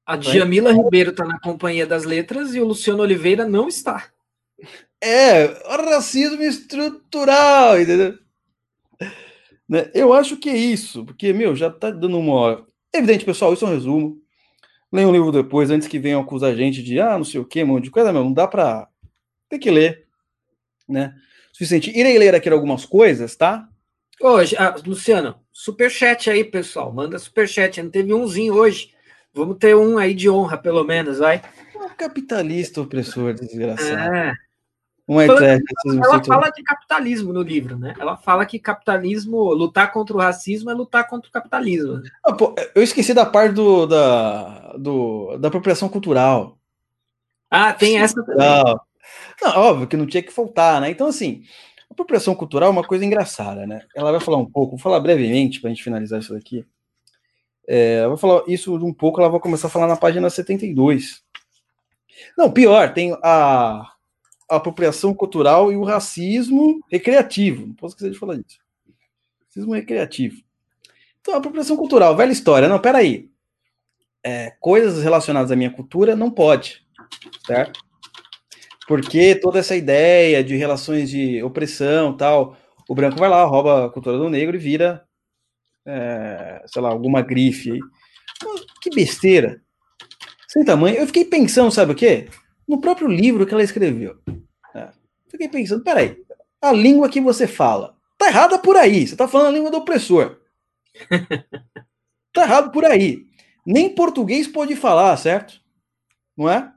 A Djamila Ribeiro está na Companhia das Letras e o Luciano Oliveira não está.
É, racismo estrutural, entendeu? Né? Eu acho que é isso, porque, meu, já tá dando uma hora. Evidente, pessoal, isso é um resumo. Leia um livro depois, antes que venham acusar a gente de, ah, não sei o que, um monte de coisa, meu, não dá pra. Tem que ler, né? Suficiente. Irei ler aqui algumas coisas, tá?
Hoje, ah, Luciano, superchat aí, pessoal. Manda superchat. Não teve umzinho hoje. Vamos ter um aí de honra, pelo menos, vai.
Um capitalista opressor, desgraçado.
É. Um ela, ela fala de capitalismo no livro, né? Ela fala que capitalismo, lutar contra o racismo é lutar contra o capitalismo.
Ah, pô, eu esqueci da parte do, da, do, da apropriação cultural.
Ah, tem essa também.
Não, óbvio que não tinha que faltar, né? Então, assim, apropriação cultural é uma coisa engraçada, né? Ela vai falar um pouco, vou falar brevemente para a gente finalizar isso daqui. É, eu vou falar isso um pouco, ela vai começar a falar na página 72. Não, pior, tem a a apropriação cultural e o racismo recreativo. Não posso esquecer de falar disso. Racismo recreativo. Então, a apropriação cultural, velha história. Não, peraí. É, coisas relacionadas à minha cultura não pode, certo? Porque toda essa ideia de relações de opressão tal, o branco vai lá, rouba a cultura do negro e vira, é, sei lá, alguma grife aí. Que besteira. Sem tamanho. Eu fiquei pensando, sabe o quê? no próprio livro que ela escreveu. É. Fiquei pensando, peraí, a língua que você fala tá errada por aí. Você tá falando a língua do opressor. tá errado por aí. Nem português pode falar, certo? Não é?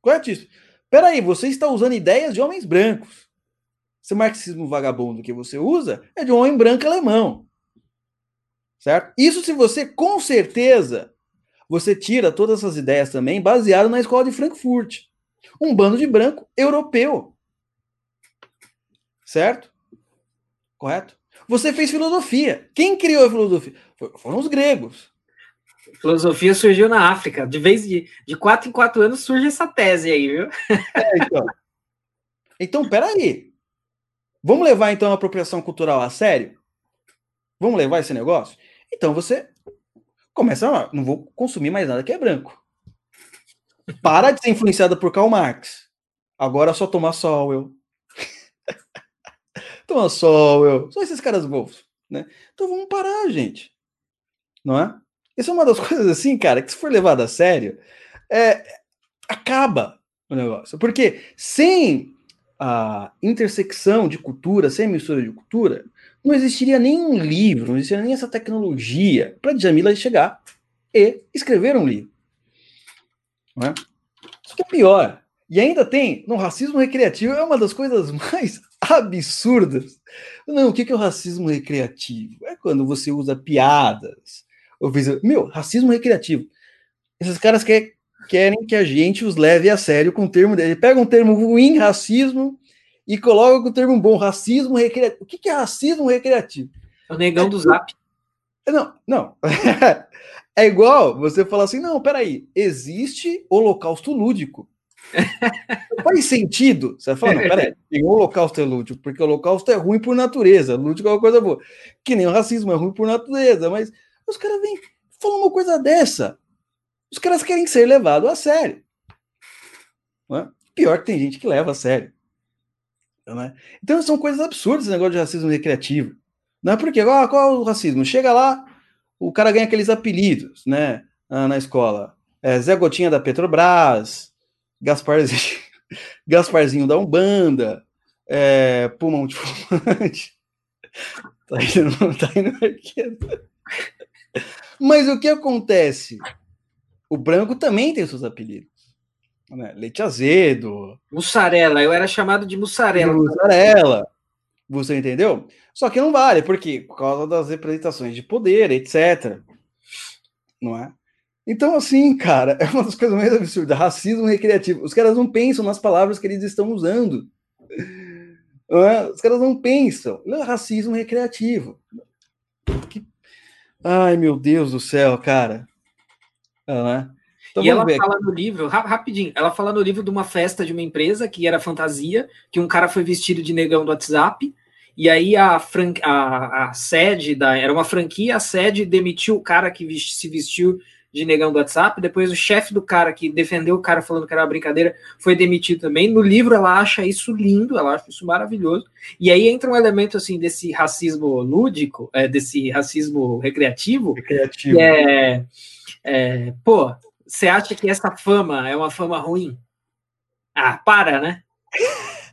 Correto isso. Peraí, você está usando ideias de homens brancos. Esse marxismo vagabundo que você usa é de um homem branco alemão. Certo? Isso se você, com certeza, você tira todas essas ideias também baseado na escola de Frankfurt um bando de branco europeu. Certo? Correto? Você fez filosofia. Quem criou a filosofia? Foram os gregos.
Filosofia surgiu na África. De vez de, de quatro em quatro anos surge essa tese aí, viu?
É, então. Então, peraí. Vamos levar então a apropriação cultural a sério? Vamos levar esse negócio? Então você começa a, não vou consumir mais nada que é branco. Para de ser influenciada por Karl Marx. Agora só tomar sol, eu. tomar sol, eu. São esses caras bobos, né? Então vamos parar, gente. Não é? Isso é uma das coisas assim, cara, que se for levado a sério, é, acaba o negócio. Porque sem a intersecção de cultura, sem mistura de cultura, não existiria nenhum livro, não existiria nem essa tecnologia para Djamila chegar e escrever um livro. Não é? Isso que é pior. E ainda tem, no racismo recreativo, é uma das coisas mais absurdas. Não, o que é o racismo recreativo? É quando você usa piadas. Meu, racismo recreativo. Esses caras quer, querem que a gente os leve a sério com o termo dele. Pega um termo ruim, racismo, e coloca com o termo bom, racismo recreativo. O que é racismo recreativo?
É o negão do zap.
Não, não. É igual você falar assim: não, peraí, existe holocausto lúdico. Faz sentido. Você vai falar, não, peraí, tem holocausto é lúdico, porque o holocausto é ruim por natureza, lúdico é uma coisa boa. Que nem o racismo é ruim por natureza, mas os caras vêm falando uma coisa dessa. Os caras querem ser levados a sério. É? Pior que tem gente que leva a sério. É? Então são coisas absurdas esse negócio de racismo recreativo. Não é porque, ah, qual é o racismo? Chega lá, o cara ganha aqueles apelidos, né? Na escola. É, Zé Gotinha da Petrobras, Gasparzinho, Gasparzinho da Umbanda, é, Pulmão de Fumante. Tá indo, tá indo. Mas o que acontece? O branco também tem seus apelidos. Né? Leite azedo.
Mussarela, eu era chamado de mussarela.
Mussarela. Você entendeu? Só que não vale, porque por causa das representações de poder, etc. Não é? Então, assim, cara, é uma das coisas mais absurdas. Racismo recreativo. Os caras não pensam nas palavras que eles estão usando. É? Os caras não pensam. É racismo recreativo. Que... Ai, meu Deus do céu, cara.
É? Então, e ela fala no livro, rapidinho, ela fala no livro de uma festa de uma empresa que era fantasia, que um cara foi vestido de negão do WhatsApp, e aí a, fran... a, a sede da. Era uma franquia, a sede demitiu o cara que se vestiu de negão do WhatsApp. Depois o chefe do cara que defendeu o cara falando que era uma brincadeira foi demitido também. No livro ela acha isso lindo, ela acha isso maravilhoso. E aí entra um elemento assim desse racismo lúdico, é, desse racismo recreativo, recreativo. é, é pô, você acha que essa fama é uma fama ruim? Ah, para, né?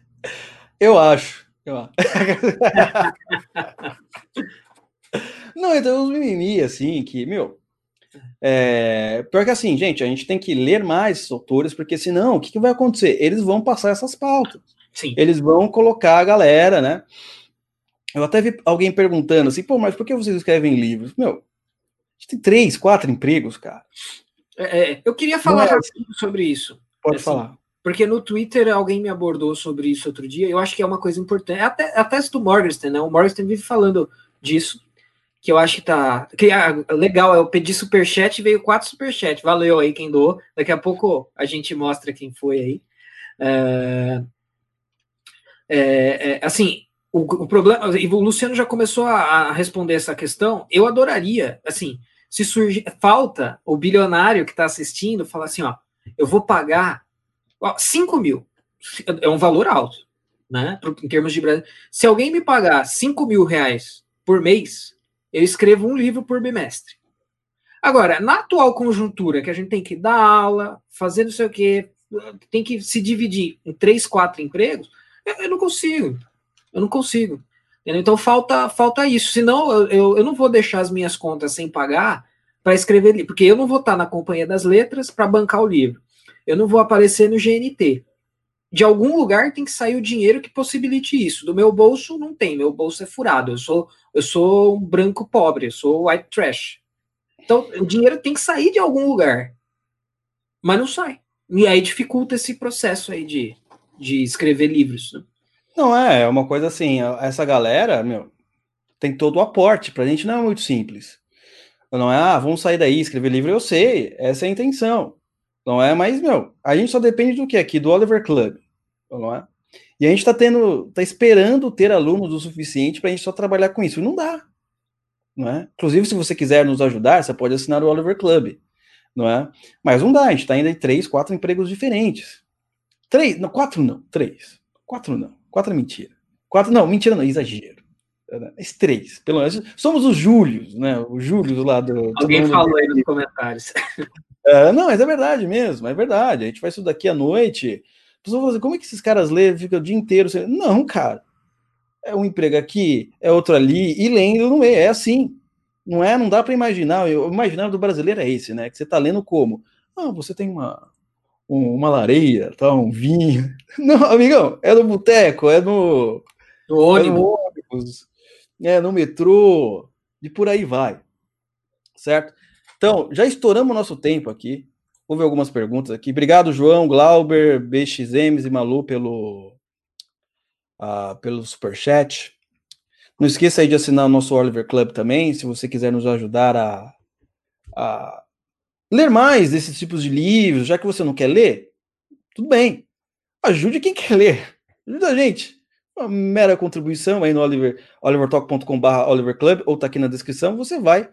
Eu acho. Não, então os mimimi, assim, que, meu. É... Pior que assim, gente, a gente tem que ler mais autores, porque senão, o que, que vai acontecer? Eles vão passar essas pautas. Sim. Eles vão colocar a galera, né? Eu até vi alguém perguntando assim, pô, mas por que vocês escrevem livros? Meu, a gente tem três, quatro empregos, cara.
É, é eu queria falar é... sobre isso.
Pode assim, falar.
Porque no Twitter alguém me abordou sobre isso outro dia. Eu acho que é uma coisa importante. Até a tese do Morgenstern, né? O Morgenstern vive falando disso. Que eu acho que tá. Que, ah, legal, eu pedi superchat e veio quatro superchat. Valeu aí quem doou. Daqui a pouco a gente mostra quem foi aí. É, é, é, assim, o, o, problema. E o Luciano já começou a, a responder essa questão. Eu adoraria, assim, se surge. Falta o bilionário que está assistindo falar assim: ó, eu vou pagar 5 mil é um valor alto, né? Em termos de Brasil. Se alguém me pagar 5 mil reais por mês, eu escrevo um livro por bimestre. Agora, na atual conjuntura, que a gente tem que dar aula, fazer não sei o quê, tem que se dividir em três, quatro empregos, eu, eu não consigo. Eu não consigo. Então falta, falta isso. Senão eu, eu, eu não vou deixar as minhas contas sem pagar para escrever livro, porque eu não vou estar na companhia das letras para bancar o livro eu não vou aparecer no GNT. De algum lugar tem que sair o dinheiro que possibilite isso. Do meu bolso não tem, meu bolso é furado. Eu sou eu sou um branco pobre, eu sou white trash. Então, o dinheiro tem que sair de algum lugar. Mas não sai. E aí dificulta esse processo aí de, de escrever livros. Né?
Não, é, é uma coisa assim, essa galera, meu, tem todo o aporte, pra gente não é muito simples. Não é, ah, vamos sair daí, escrever livro, eu sei, essa é a intenção. Não é? Mas, meu, a gente só depende do que aqui? Do Oliver Club. Não é? E a gente está tendo, tá esperando ter alunos o suficiente para a gente só trabalhar com isso. Não dá. Não é? Inclusive, se você quiser nos ajudar, você pode assinar o Oliver Club. Não é? Mas não dá, a gente está ainda em três, quatro empregos diferentes. Três, não, quatro não, três. Quatro não. Quatro é mentira. Quatro, não, mentira não, exagero. Mas três, pelo menos. Somos os Júlios, né? O Júlio lá do.
Alguém falou aí nos comentários.
É, não, mas é verdade mesmo, é verdade. A gente faz isso daqui à noite. Pessoas falam assim, como é que esses caras lêem, ficam o dia inteiro? Não, cara. É um emprego aqui, é outro ali, e lendo no meio. É assim. Não é, não dá para imaginar. O imaginário do brasileiro é esse, né? Que você tá lendo como? Ah, você tem uma, uma lareira, tá, um vinho. Não, amigão, é no boteco, é no,
no ônibus. É no
ônibus, é no metrô, e por aí vai. Certo? Então, já estouramos o nosso tempo aqui. Houve algumas perguntas aqui. Obrigado, João, Glauber, BXMs e Malu pelo, uh, pelo superchat. Não esqueça aí de assinar o nosso Oliver Club também, se você quiser nos ajudar a, a ler mais desses tipos de livros, já que você não quer ler, tudo bem. Ajude quem quer ler. Ajuda a gente. Uma mera contribuição aí no Oliver, olivertalk.com.br Oliver Club, ou tá aqui na descrição, você vai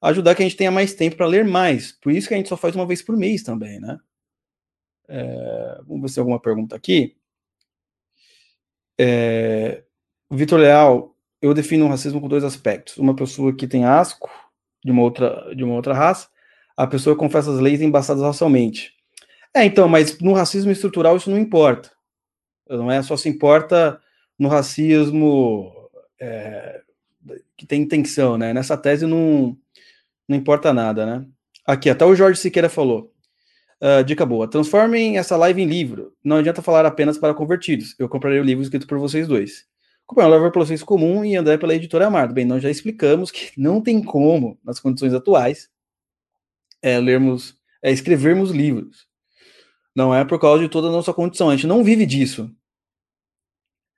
ajudar que a gente tenha mais tempo para ler mais. Por isso que a gente só faz uma vez por mês também, né? É, vamos ver se tem alguma pergunta aqui. É, Vitor Leal, eu defino o racismo com dois aspectos. Uma pessoa que tem asco de uma outra, de uma outra raça, a pessoa confessa as leis embaçadas racialmente. É, então, mas no racismo estrutural isso não importa. Não é só se importa no racismo é, que tem intenção, né? Nessa tese não, não importa nada, né? Aqui, até o Jorge Siqueira falou. Uh, dica boa. Transformem essa live em livro. Não adianta falar apenas para convertidos. Eu comprarei o livro escrito por vocês dois. Comprei um livro pelo vocês comum e andar pela editora Amado. Bem, nós já explicamos que não tem como, nas condições atuais, é, lermos, é, escrevermos livros. Não é por causa de toda a nossa condição. A gente não vive disso.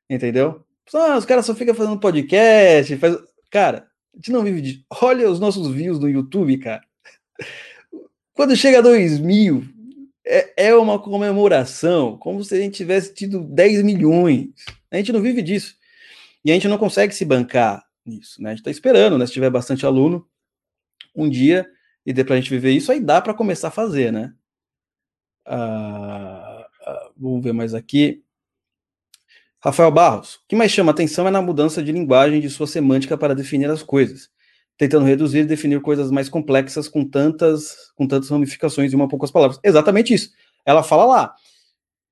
Entendeu? Ah, os caras só ficam fazendo podcast. Faz... Cara, a gente não vive disso. Olha os nossos views no YouTube, cara. Quando chega a 2 mil, é, é uma comemoração, como se a gente tivesse tido 10 milhões. A gente não vive disso. E a gente não consegue se bancar nisso, né? A gente está esperando, né? Se tiver bastante aluno, um dia, e dê para a gente viver isso, aí dá para começar a fazer, né? Ah, ah, vamos ver mais aqui. Rafael Barros, o que mais chama atenção é na mudança de linguagem de sua semântica para definir as coisas, tentando reduzir e definir coisas mais complexas com tantas, com tantas ramificações em uma poucas palavras. Exatamente isso. Ela fala lá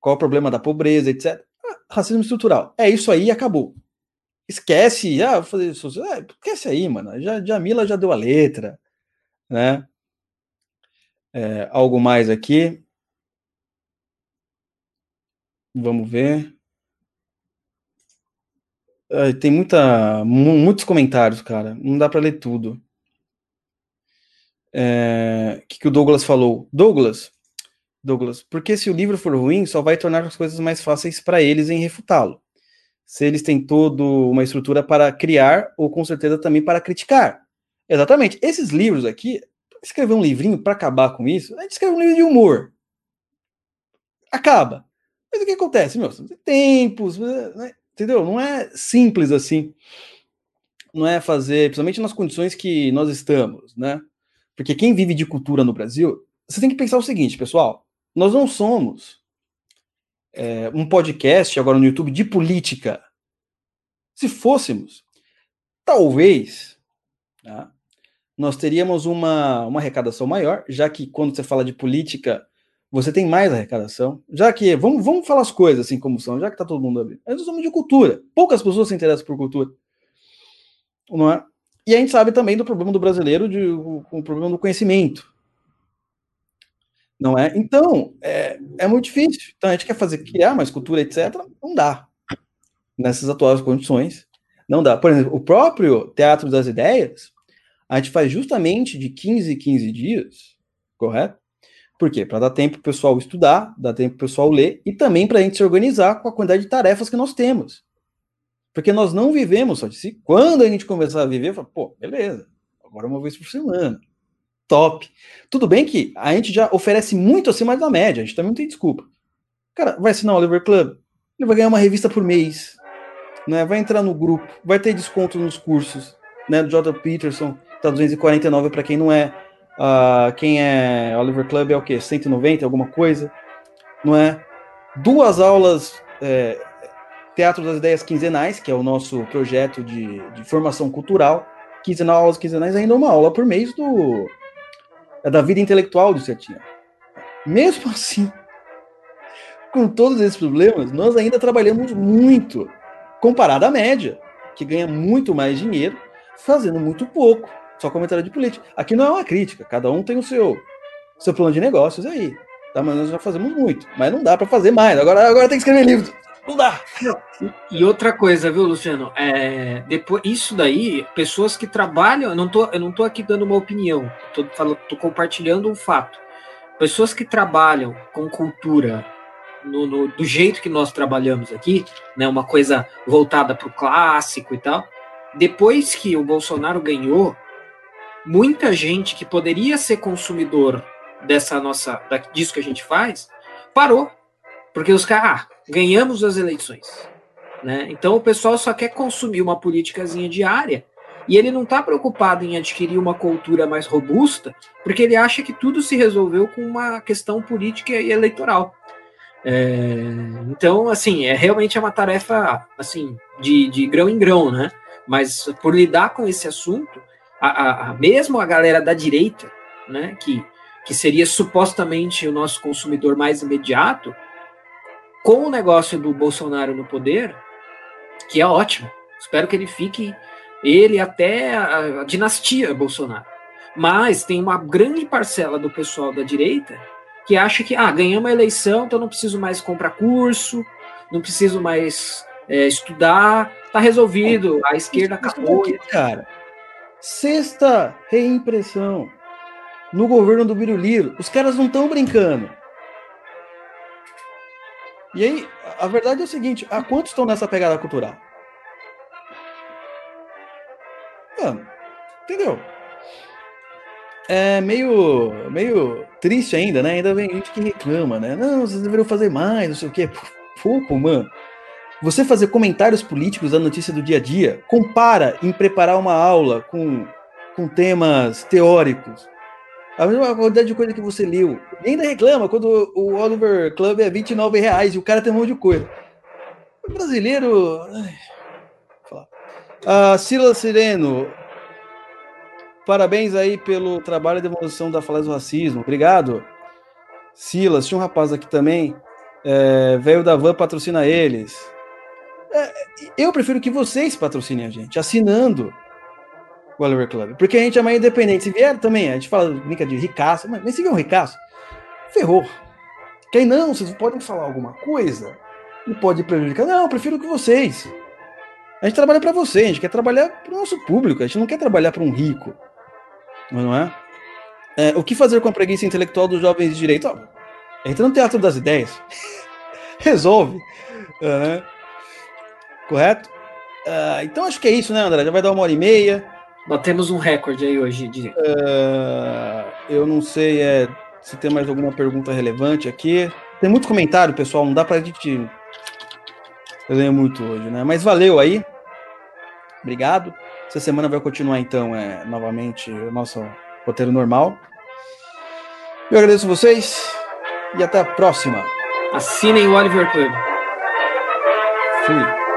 qual é o problema da pobreza, etc. Ah, racismo estrutural. É isso aí e acabou. Esquece, ah, fazer isso. Ah, esquece aí, mano. Já, Jamila já deu a letra, né? É, algo mais aqui. Vamos ver tem muita, muitos comentários, cara. Não dá para ler tudo. É, o que, que o Douglas falou? Douglas, Douglas, porque se o livro for ruim, só vai tornar as coisas mais fáceis para eles em refutá-lo. Se eles têm toda uma estrutura para criar, ou com certeza também para criticar. Exatamente. Esses livros aqui, escrever um livrinho para acabar com isso, a gente escreve um livro de humor. Acaba. Mas o que acontece, meu? Tem tempos, né? Entendeu? Não é simples assim. Não é fazer, principalmente nas condições que nós estamos, né? Porque quem vive de cultura no Brasil, você tem que pensar o seguinte, pessoal: nós não somos é, um podcast agora no YouTube de política. Se fôssemos, talvez tá? Nós teríamos uma, uma arrecadação maior, já que quando você fala de política, você tem mais arrecadação. Já que, vamos, vamos falar as coisas assim como são, já que está todo mundo ali. Nós somos de cultura. Poucas pessoas se interessam por cultura. Não é? E a gente sabe também do problema do brasileiro, de, o, o problema do conhecimento. Não é? Então, é, é muito difícil. Então, a gente quer fazer, criar mais cultura, etc. Não dá. Nessas atuais condições. Não dá. Por exemplo, o próprio Teatro das Ideias, a gente faz justamente de 15 em 15 dias, correto? Por quê? Para dar tempo para o pessoal estudar, dar tempo para o pessoal ler e também para a gente se organizar com a quantidade de tarefas que nós temos. Porque nós não vivemos só de si. Quando a gente começar a viver, fala, pô, beleza, agora uma vez por semana. Top. Tudo bem que a gente já oferece muito acima da média, a gente também não tem desculpa. Cara, vai assinar o Oliver Club? Ele vai ganhar uma revista por mês, né? Vai entrar no grupo, vai ter desconto nos cursos, né? Do J. Peterson, tá 249 para quem não é. Uh, quem é Oliver Club é o quê? 190, alguma coisa, não é? Duas aulas é, Teatro das Ideias Quinzenais, que é o nosso projeto de, de formação cultural. Quinzenal, aulas quinzenais, ainda uma aula por mês do é da vida intelectual do Cetinha. Mesmo assim, com todos esses problemas, nós ainda trabalhamos muito, comparado à média, que ganha muito mais dinheiro fazendo muito pouco. Só comentário de política. Aqui não é uma crítica, cada um tem o seu, seu plano de negócios aí. Tá? Mas nós já fazemos muito, mas não dá para fazer mais. Agora, agora tem que escrever livro. Não dá.
E outra coisa, viu, Luciano? É, depois, isso daí, pessoas que trabalham, eu não tô, eu não tô aqui dando uma opinião, tô, falando, tô compartilhando um fato. Pessoas que trabalham com cultura no, no, do jeito que nós trabalhamos aqui, né, uma coisa voltada para o clássico e tal. Depois que o Bolsonaro ganhou, muita gente que poderia ser consumidor dessa nossa, disso que a gente faz, parou. Porque os caras, ah, ganhamos as eleições. Né? Então o pessoal só quer consumir uma politicazinha diária e ele não está preocupado em adquirir uma cultura mais robusta, porque ele acha que tudo se resolveu com uma questão política e eleitoral. É, então, assim, é realmente é uma tarefa assim de, de grão em grão, né? Mas por lidar com esse assunto, a, a, mesmo a galera da direita, né, que, que seria supostamente o nosso consumidor mais imediato, com o negócio do Bolsonaro no poder, que é ótimo. Espero que ele fique, ele até a, a dinastia Bolsonaro. Mas tem uma grande parcela do pessoal da direita que acha que, ah, ganhamos a eleição, então não preciso mais comprar curso, não preciso mais é, estudar, tá resolvido, a esquerda acabou.
Cara, sexta reimpressão no governo do Biruliro, os caras não estão brincando. E aí, a verdade é o seguinte: há quantos estão nessa pegada cultural? Mano, entendeu? É meio, meio triste ainda, né? Ainda vem gente que reclama, né? Não, vocês deveriam fazer mais, não sei o quê. Pouco, mano. Você fazer comentários políticos da notícia do dia a dia, compara em preparar uma aula com, com temas teóricos a mesma quantidade de coisa que você leu. E ainda reclama quando o Oliver Club é 29 reais e o cara tem um monte de coisa. O brasileiro. Ah, Sila Sireno, parabéns aí pelo trabalho de demolição da falácia do racismo. Obrigado. Silas, tinha um rapaz aqui também. É, Velho da Van patrocina eles. É, eu prefiro que vocês patrocinem a gente, assinando o Oliver Club. Porque a gente é mais independente. Se vier também, a gente fala, brinca de ricaço, mas, se vier um ricaço, ferrou. Quem não, vocês podem falar alguma coisa e pode prejudicar. Não, eu prefiro que vocês. A gente trabalha para você, a gente quer trabalhar para o nosso público, a gente não quer trabalhar para um rico. Não é? é? O que fazer com a preguiça intelectual dos jovens de direito? Ó, entra no teatro das ideias. Resolve. Né? Correto? Uh, então acho que é isso, né, André? Já vai dar uma hora e meia.
Batemos um recorde aí hoje de. Uh,
eu não sei é, se tem mais alguma pergunta relevante aqui. Tem muito comentário, pessoal. Não dá pra gente ler muito hoje, né? Mas valeu aí. Obrigado. Essa semana vai continuar, então, é, novamente o nosso roteiro normal. Eu agradeço vocês e até a próxima.
Assinem o Oliver Club.
Fui.